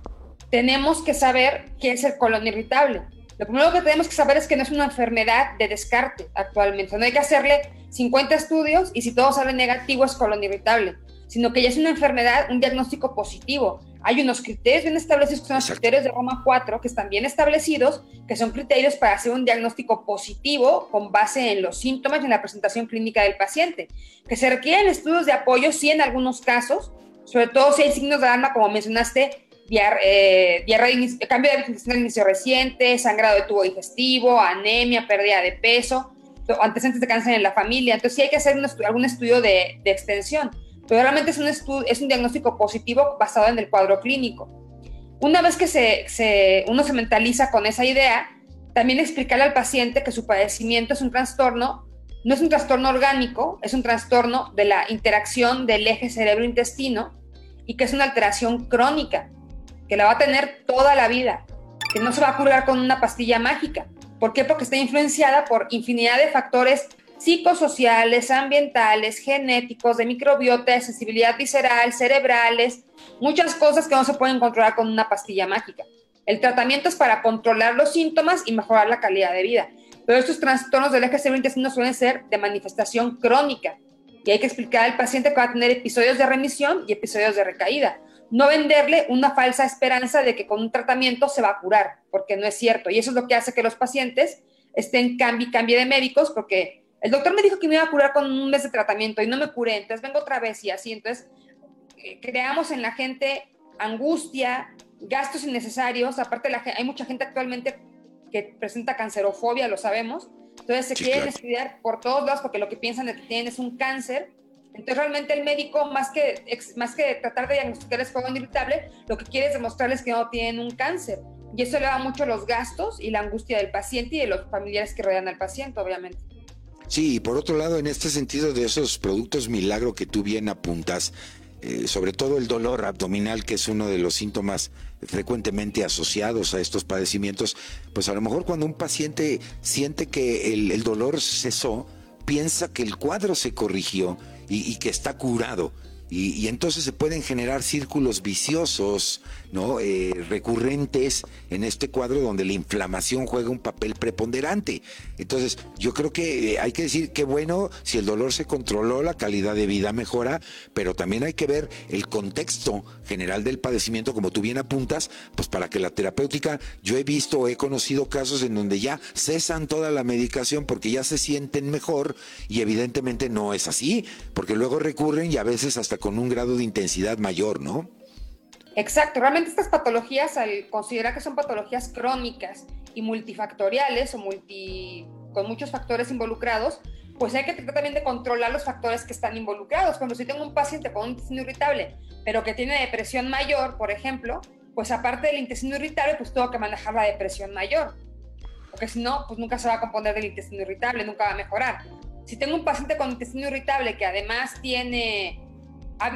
S2: tenemos que saber qué es el colon irritable. Lo primero que tenemos que saber es que no es una enfermedad de descarte actualmente. No hay que hacerle 50 estudios y si todo sale negativo es colon irritable, sino que ya es una enfermedad, un diagnóstico positivo hay unos criterios bien establecidos que son los criterios de Roma 4, que están bien establecidos, que son criterios para hacer un diagnóstico positivo con base en los síntomas y en la presentación clínica del paciente. Que se requieren estudios de apoyo, sí, en algunos casos, sobre todo si hay signos de alarma, como mencionaste, eh, cambio de intestinal inicio reciente, sangrado de tubo digestivo, anemia, pérdida de peso, antecedentes de cáncer en la familia. Entonces, sí hay que hacer algún estudio de, de extensión pero realmente es un, es un diagnóstico positivo basado en el cuadro clínico. Una vez que se, uno se mentaliza con esa idea, también explicarle al paciente que su padecimiento es un trastorno, no es un trastorno orgánico, es un trastorno de la interacción del eje cerebro-intestino y que es una alteración crónica, que la va a tener toda la vida, que no se va a curar con una pastilla mágica. ¿Por qué? Porque está influenciada por infinidad de factores psicosociales, ambientales, genéticos, de microbiota, de sensibilidad visceral, cerebrales, muchas cosas que no se pueden controlar con una pastilla mágica. El tratamiento es para controlar los síntomas y mejorar la calidad de vida. Pero estos trastornos del eje cerebro-intestino suelen ser de manifestación crónica y hay que explicar al paciente que va a tener episodios de remisión y episodios de recaída. No venderle una falsa esperanza de que con un tratamiento se va a curar, porque no es cierto. Y eso es lo que hace que los pacientes estén cambie cambie de médicos, porque el doctor me dijo que me iba a curar con un mes de tratamiento y no me curé, entonces vengo otra vez y así. Entonces, eh, creamos en la gente angustia, gastos innecesarios. Aparte, la, hay mucha gente actualmente que presenta cancerofobia, lo sabemos. Entonces se quieren estudiar por todos lados porque lo que piensan de que tienen es un cáncer. Entonces realmente el médico, más que, más que tratar de diagnosticarles fuego irritable, lo que quiere es demostrarles que no tienen un cáncer. Y eso eleva mucho los gastos y la angustia del paciente y de los familiares que rodean al paciente, obviamente.
S1: Sí, y por otro lado, en este sentido de esos productos milagro que tú bien apuntas, eh, sobre todo el dolor abdominal, que es uno de los síntomas frecuentemente asociados a estos padecimientos, pues a lo mejor cuando un paciente siente que el, dolor cesó, piensa que el cuadro se corrigió y que está curado y, entonces se pueden generar círculos viciosos, ¿no? Eh, recurrentes en este cuadro donde la inflamación juega un papel preponderante. Entonces, yo creo que eh, hay que decir que bueno, si el dolor se controló, la calidad de vida mejora, pero también hay que ver el contexto general del padecimiento, como tú bien apuntas, pues para que la terapéutica, yo he visto, he conocido casos en donde ya cesan toda la medicación porque ya se sienten mejor y evidentemente no es así, porque luego recurren y a veces hasta con un grado de intensidad mayor, ¿no?
S2: Exacto, realmente estas patologías, al considerar que son patologías crónicas y multifactoriales o multi, con muchos factores involucrados, pues hay que tratar también de controlar los factores que están involucrados. Cuando si tengo un paciente con un intestino irritable, pero que tiene depresión mayor, por ejemplo, pues aparte del intestino irritable, pues tengo que manejar la depresión mayor. Porque si no, pues nunca se va a componer del intestino irritable, nunca va a mejorar. Si tengo un paciente con intestino irritable que además tiene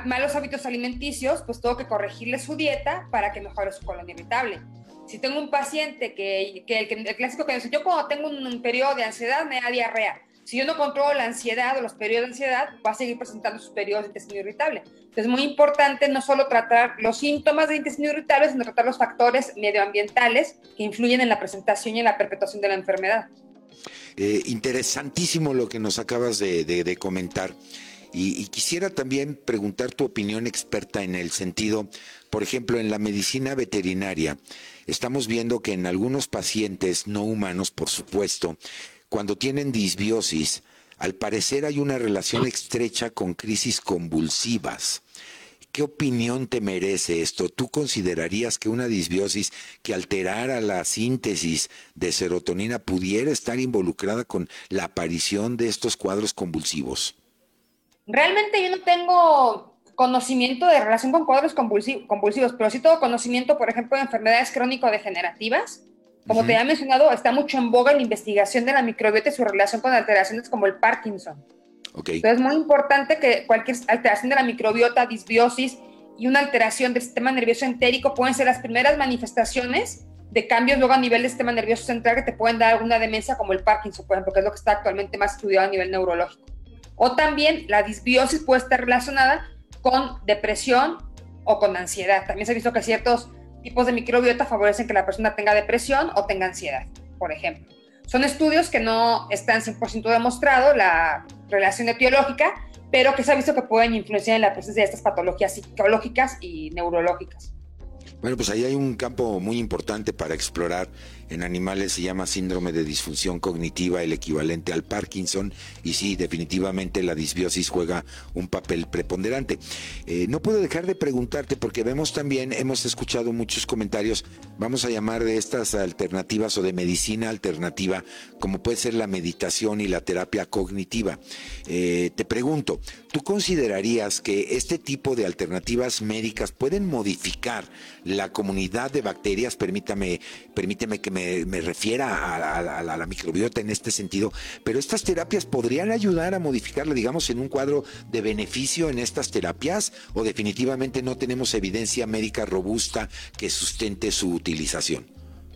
S2: malos hábitos alimenticios, pues tengo que corregirle su dieta para que mejore su colon irritable. Si tengo un paciente que, que, el, clásico que dice, yo cuando tengo un, periodo de ansiedad me da diarrea. Si yo no controlo la ansiedad o los periodos de ansiedad, va a seguir presentando sus periodos de intestino irritable. Entonces es muy importante no solo tratar los síntomas de intestino irritable, sino tratar los factores medioambientales que influyen en la presentación y en la perpetuación de la enfermedad.
S1: Eh, interesantísimo lo que nos acabas de comentar. Y, quisiera también preguntar tu opinión experta en el sentido, por ejemplo, en la medicina veterinaria. Estamos viendo que en algunos pacientes no humanos, por supuesto, cuando tienen disbiosis, al parecer hay una relación estrecha con crisis convulsivas. ¿Qué opinión te merece esto? ¿Tú considerarías que una disbiosis que alterara la síntesis de serotonina pudiera estar involucrada con la aparición de estos cuadros convulsivos?
S2: Realmente yo no tengo conocimiento de relación con cuadros convulsivos, pero sí tengo conocimiento, por ejemplo, de enfermedades crónico-degenerativas. Como te había mencionado, está mucho en boga la investigación de la microbiota y su relación con alteraciones como el Parkinson. Entonces es muy importante que cualquier alteración de la microbiota, disbiosis y una alteración del sistema nervioso entérico pueden ser las primeras manifestaciones de cambios luego a nivel del sistema nervioso central que te pueden dar una demencia como el Parkinson, por ejemplo, que es lo que está actualmente más estudiado a nivel neurológico. O también la disbiosis puede estar relacionada con depresión o con ansiedad. También se ha visto que ciertos tipos de microbiota favorecen que la persona tenga depresión o tenga ansiedad, por ejemplo. Son estudios que no están 100% demostrado la relación etiológica, pero que se ha visto que pueden influenciar en la presencia de estas patologías psicológicas y neurológicas.
S1: Bueno, pues ahí hay un campo muy importante para explorar en animales se llama síndrome de disfunción cognitiva, el equivalente al Parkinson, y sí, definitivamente la disbiosis juega un papel preponderante. Eh, no puedo dejar de preguntarte, porque vemos también, hemos escuchado muchos comentarios, vamos a llamar de estas alternativas o de medicina alternativa, como puede ser la meditación y la terapia cognitiva. Eh, te pregunto, ¿tú considerarías que este tipo de alternativas médicas pueden modificar la comunidad de bacterias? Permítame, permíteme que me, refiera a, la microbiota en este sentido, pero estas terapias podrían ayudar a modificarla, digamos, en un cuadro de beneficio en estas terapias o definitivamente no tenemos evidencia médica robusta que sustente su utilización.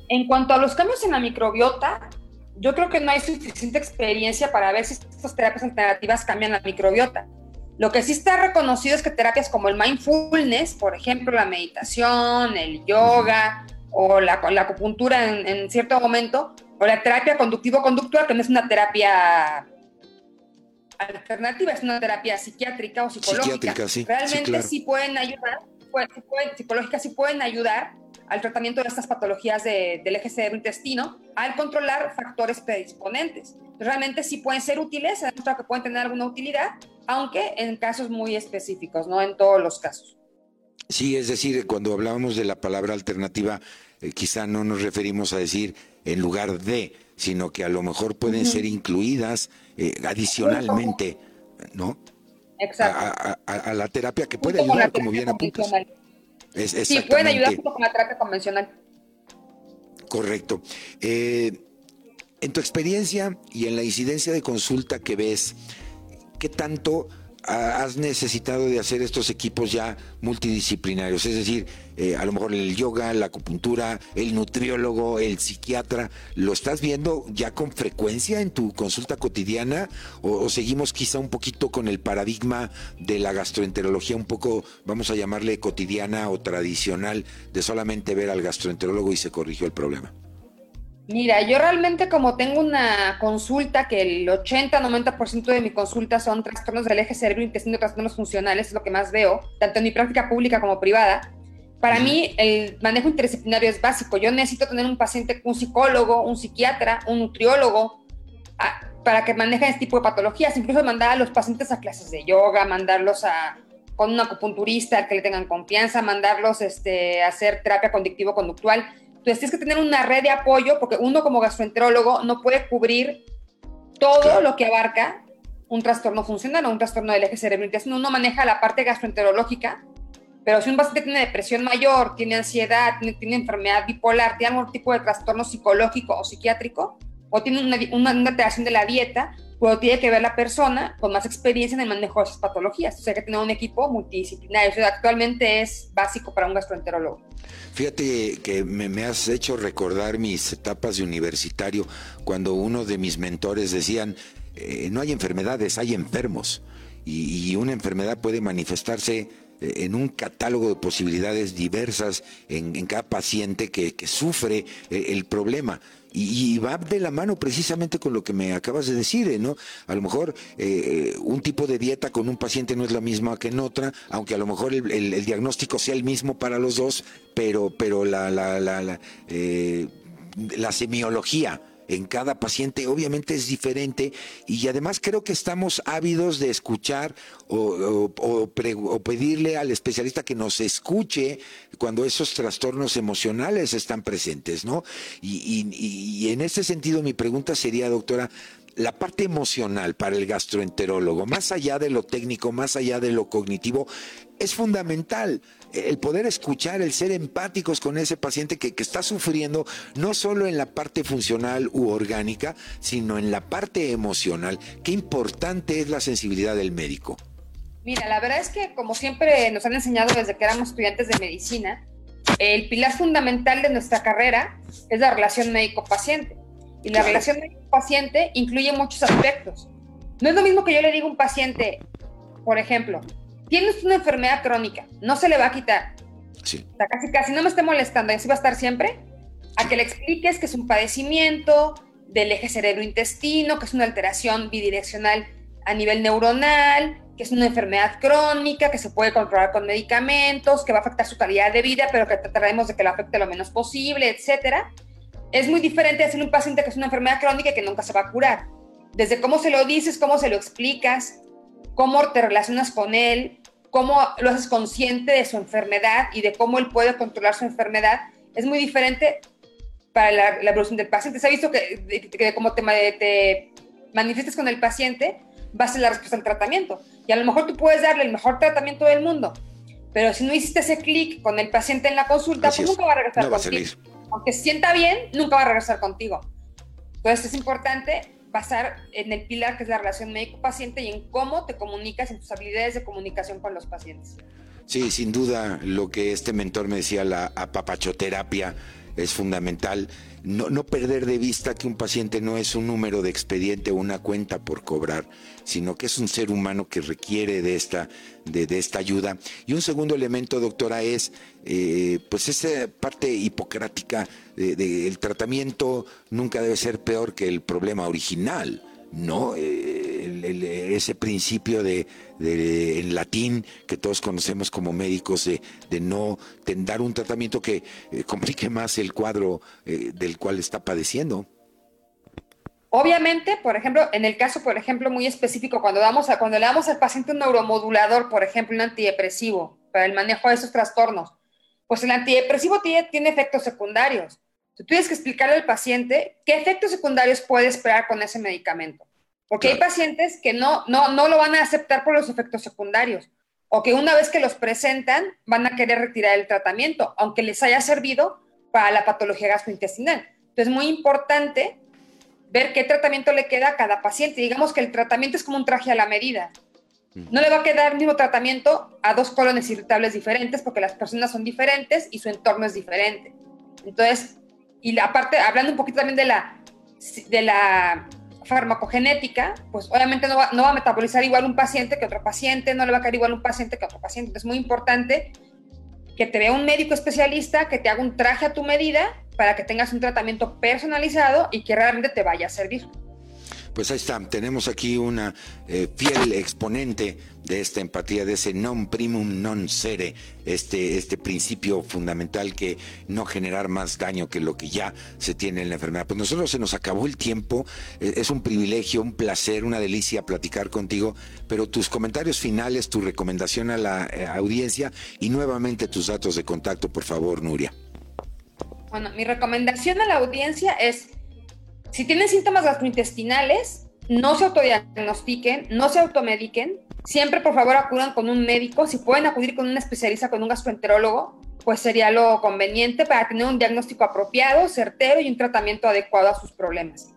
S2: En cuanto a los cambios en la microbiota, yo creo que no hay suficiente experiencia para ver si estas terapias alternativas cambian la microbiota. Lo que sí está reconocido es que terapias como el mindfulness, por ejemplo, la meditación, el yoga, o la, la acupuntura en, cierto momento, o la terapia conductivo-conductual, que no es una terapia alternativa, es una terapia psiquiátrica o psicológica. Realmente sí, pueden ayudar, psicológicas sí pueden ayudar al tratamiento de estas patologías del eje cerebro-intestino, al controlar factores predisponentes. Realmente sí pueden ser útiles, se demostrado que pueden tener alguna utilidad, aunque en casos muy específicos, no en todos los casos.
S1: Sí, es decir, cuando hablábamos de la palabra alternativa, eh, quizá no nos referimos a decir en lugar de, sino que a lo mejor pueden ser incluidas eh, adicionalmente, ¿no?
S2: Exacto.
S1: A, la terapia que puede ayudar, como bien apuntas.
S2: sí, pueden ayudar junto con la terapia convencional.
S1: Correcto. Eh, en tu experiencia y en la incidencia de consulta que ves, ¿qué tanto has necesitado de hacer estos equipos ya multidisciplinarios, es decir, eh, a lo mejor el yoga, la acupuntura, el nutriólogo, el psiquiatra, ¿lo estás viendo ya con frecuencia en tu consulta cotidiana o, seguimos quizá un poquito con el paradigma de la gastroenterología un poco, vamos a llamarle cotidiana o tradicional, de solamente ver al gastroenterólogo y se corrigió el problema?
S2: Mira, yo realmente como tengo una consulta que el 80-90% de mi consulta son trastornos del eje cerebro-intestino, trastornos funcionales, es lo que más veo, tanto en mi práctica pública como privada. Para mí el manejo interdisciplinario es básico. Yo necesito tener un paciente, un psicólogo, un psiquiatra, un nutriólogo, para que manejen este tipo de patologías. Incluso mandar a los pacientes a clases de yoga, mandarlos a con un acupunturista que le tengan confianza, mandarlos este, a hacer terapia conductivo-conductual entonces tienes que tener una red de apoyo porque uno como gastroenterólogo no puede cubrir todo lo que abarca un trastorno funcional o un trastorno del eje cerebro-intestino. Uno maneja la parte gastroenterológica, pero si un paciente tiene depresión mayor, tiene ansiedad, tiene, enfermedad bipolar, tiene algún tipo de trastorno psicológico o psiquiátrico, o tiene una, una, alteración de la dieta, pues tiene que ver la persona con más experiencia en el manejo de esas patologías. O sea, que tener un equipo multidisciplinario. Eso actualmente es básico para un gastroenterólogo.
S1: Fíjate que me, has hecho recordar mis etapas de universitario, cuando uno de mis mentores decían, eh, no hay enfermedades, hay enfermos. Y, una enfermedad puede manifestarse eh, en un catálogo de posibilidades diversas en, cada paciente que, sufre eh, el problema. Y, va de la mano precisamente con lo que me acabas de decir, ¿eh? ¿no? A lo mejor eh, un tipo de dieta con un paciente no es la misma que en otra, aunque a lo mejor el, diagnóstico sea el mismo para los dos, pero, pero la, la, la, la, eh, la semiología en cada paciente obviamente es diferente y además creo que estamos ávidos de escuchar o, pedirle al especialista que nos escuche cuando esos trastornos emocionales están presentes, ¿no? Y, y en ese sentido mi pregunta sería, doctora, la parte emocional para el gastroenterólogo, más allá de lo técnico, más allá de lo cognitivo, es fundamental el poder escuchar, el ser empáticos con ese paciente que, está sufriendo, no solo en la parte funcional u orgánica, sino en la parte emocional. Qué importante es la sensibilidad del médico.
S2: Mira, la verdad es que como siempre nos han enseñado desde que éramos estudiantes de medicina, el pilar fundamental de nuestra carrera es la relación médico-paciente. Y la relación médico-paciente incluye muchos aspectos. No es lo mismo que yo le diga a un paciente, por ejemplo, tienes una enfermedad crónica, no se le va a quitar. Sí. O sea, casi, casi no me esté molestando, así va a estar siempre. A que le expliques que es un padecimiento del eje cerebro-intestino, que es una alteración bidireccional a nivel neuronal, que es una enfermedad crónica, que se puede controlar con medicamentos, que va a afectar su calidad de vida, pero que trataremos de que lo afecte lo menos posible, etcétera. Es muy diferente a un paciente que es una enfermedad crónica y que nunca se va a curar. Desde cómo se lo dices, cómo se lo explicas, cómo te relacionas con él, cómo lo haces consciente de su enfermedad y de cómo él puede controlar su enfermedad, es muy diferente para la, evolución del paciente. Se ha visto que, de, cómo te, te manifiestas con el paciente va a ser la respuesta al tratamiento. Y a lo mejor tú puedes darle el mejor tratamiento del mundo, pero si no hiciste ese clic con el paciente en la consulta, pues nunca va a regresar contigo. Aunque se sienta bien, nunca va a regresar contigo. Entonces es importante basar en el pilar que es la relación médico-paciente y en cómo te comunicas, en tus habilidades de comunicación con los pacientes.
S1: Sí, sin duda, lo que este mentor me decía, la apapachoterapia, es fundamental no, no, perder de vista que un paciente no es un número de expediente o una cuenta por cobrar, sino que es un ser humano que requiere de esta, de, esta ayuda. Y un segundo elemento, doctora, es eh, pues esa parte hipocrática del tratamiento nunca debe ser peor que el problema original. ¿No? Eh, ese principio de, en latín que todos conocemos como médicos de, no dar un tratamiento que eh, complique más el cuadro eh, del cual está padeciendo.
S2: Obviamente, por ejemplo, en el caso, por ejemplo, muy específico, cuando, damos a, cuando le damos al paciente un neuromodulador, por ejemplo, un antidepresivo, para el manejo de esos trastornos, pues el antidepresivo tiene efectos secundarios. Tú tienes que explicarle al paciente qué efectos secundarios puede esperar con ese medicamento. Porque hay pacientes que no, no, no lo van a aceptar por los efectos secundarios o que una vez que los presentan van a querer retirar el tratamiento, aunque les haya servido para la patología gastrointestinal. Entonces es muy importante ver qué tratamiento le queda a cada paciente. Digamos que el tratamiento es como un traje a la medida. No le va a quedar el mismo tratamiento a dos colones irritables diferentes porque las personas son diferentes y su entorno es diferente. Entonces, y aparte, hablando un poquito también de la, de la farmacogenética, pues obviamente no va, no va, a metabolizar igual un paciente que otro paciente, no le va a caer igual un paciente que otro paciente. Es muy importante que te vea un médico especialista, que te haga un traje a tu medida para que tengas un tratamiento personalizado y que realmente te vaya a servir.
S1: Pues ahí está, tenemos aquí una eh, fiel exponente de esta empatía, de ese non primum non sere, este, este principio fundamental que no generar más daño que lo que ya se tiene en la enfermedad. Pues nosotros se nos acabó el tiempo, eh, es un privilegio, un placer, una delicia platicar contigo, pero tus comentarios finales, tu recomendación a la eh, audiencia y nuevamente tus datos de contacto, por favor, Nuria.
S2: Bueno, mi recomendación a la audiencia es si tienen síntomas gastrointestinales, no se autodiagnostiquen, no se automediquen. Siempre, por favor, acudan con un médico. Si pueden acudir con un especialista, con un gastroenterólogo, pues sería lo conveniente para tener un diagnóstico apropiado, certero y un tratamiento adecuado a sus problemas.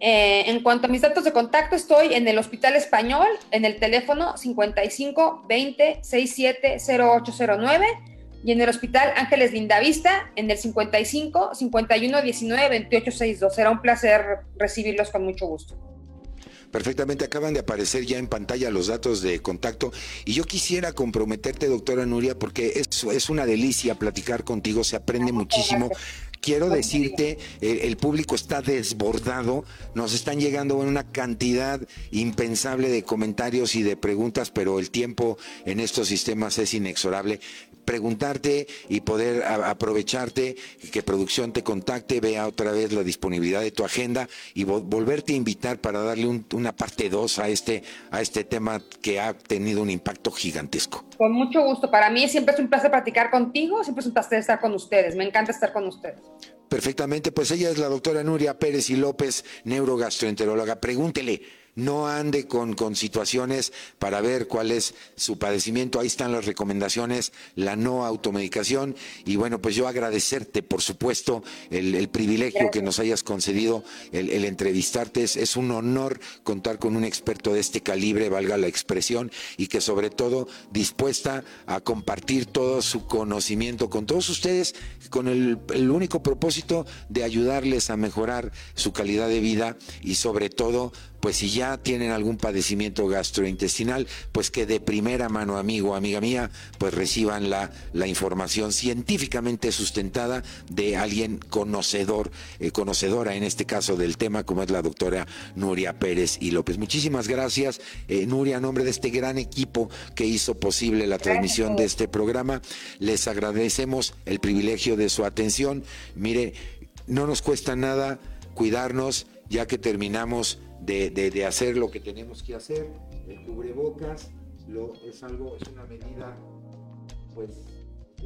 S2: Eh, en cuanto a mis datos de contacto, estoy en el Hospital Español, en el teléfono 55 20 67 0809 y en el Hospital Ángeles Lindavista en el 55 51 19 28 62. Será un placer recibirlos con mucho gusto.
S1: Perfectamente, acaban de aparecer ya en pantalla los datos de contacto y yo quisiera comprometerte, doctora Nuria, porque es, es una delicia platicar contigo, se aprende muchísimo. Quiero decirte, el, el, público está desbordado, nos están llegando una cantidad impensable de comentarios y de preguntas, pero el tiempo en estos sistemas es inexorable preguntarte y poder aprovecharte, que producción te contacte, vea otra vez la disponibilidad de tu agenda y volverte a invitar para darle una parte 2 a este, a este tema que ha tenido un impacto gigantesco.
S2: Con mucho gusto. Para mí siempre es un placer platicar contigo, siempre es un placer estar con ustedes. Me encanta estar con ustedes.
S1: Perfectamente, pues ella es la doctora Nuria Pérez y López, neurogastroenteróloga. Pregúntele no ande con, con situaciones para ver cuál es su padecimiento. Ahí están las recomendaciones, la no automedicación. Y bueno, pues yo agradecerte, por supuesto, el, privilegio que nos hayas concedido, el, entrevistarte. Es, es, un honor contar con un experto de este calibre, valga la expresión, y que sobre todo dispuesta a compartir todo su conocimiento con todos ustedes, con el, el único propósito de ayudarles a mejorar su calidad de vida y sobre todo pues si ya tienen algún padecimiento gastrointestinal, pues que de primera mano, amigo, amiga mía, pues reciban la, la información científicamente sustentada de alguien conocedor, eh, conocedora en este caso del tema, como es la doctora Nuria Pérez y López. Muchísimas gracias, eh, Nuria, a nombre de este gran equipo que hizo posible la transmisión de este programa. Les agradecemos el privilegio de su atención. Mire, no nos cuesta nada cuidarnos ya que terminamos de, hacer lo que tenemos que hacer. El cubrebocas lo, es algo, es una medida, pues,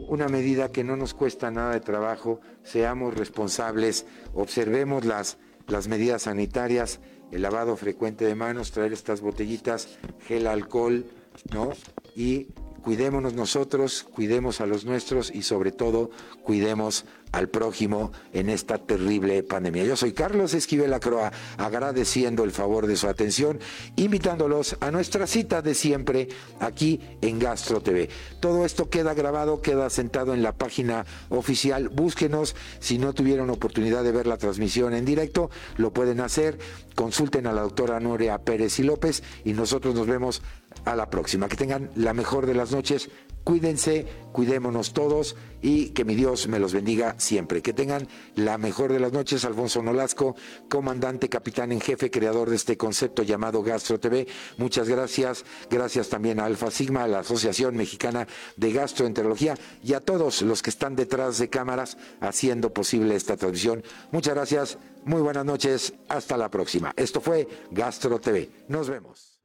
S1: una medida que no nos cuesta nada de trabajo. Seamos responsables, observemos las, las medidas sanitarias, el lavado frecuente de manos, traer estas botellitas, gel alcohol, ¿no? Y cuidémonos nosotros, cuidemos a los nuestros y sobre todo cuidemos al prójimo en esta terrible pandemia. Yo soy Carlos Esquivel Acroa, agradeciendo el favor de su atención, invitándolos a nuestra cita de siempre aquí en Gastro TV. Todo esto queda grabado, queda sentado en la página oficial. Búsquenos, si no tuvieron oportunidad de ver la transmisión en directo, lo pueden hacer. Consulten a la doctora Nuria Pérez y López y nosotros nos vemos a la próxima. Que tengan la mejor de las noches. Cuídense, cuidémonos todos y que mi Dios me los bendiga siempre. Que tengan la mejor de las noches. Alfonso Nolasco, comandante, capitán en jefe, creador de este concepto llamado Gastro TV. Muchas gracias. Gracias también a Alfa Sigma, a la Asociación Mexicana de Gastroenterología y a todos los que están detrás de cámaras haciendo posible esta transmisión. Muchas gracias. Muy buenas noches. Hasta la próxima. Esto fue Gastro TV. Nos vemos.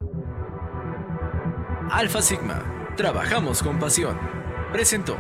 S3: Alfa Sigma. Trabajamos con pasión. Presentó.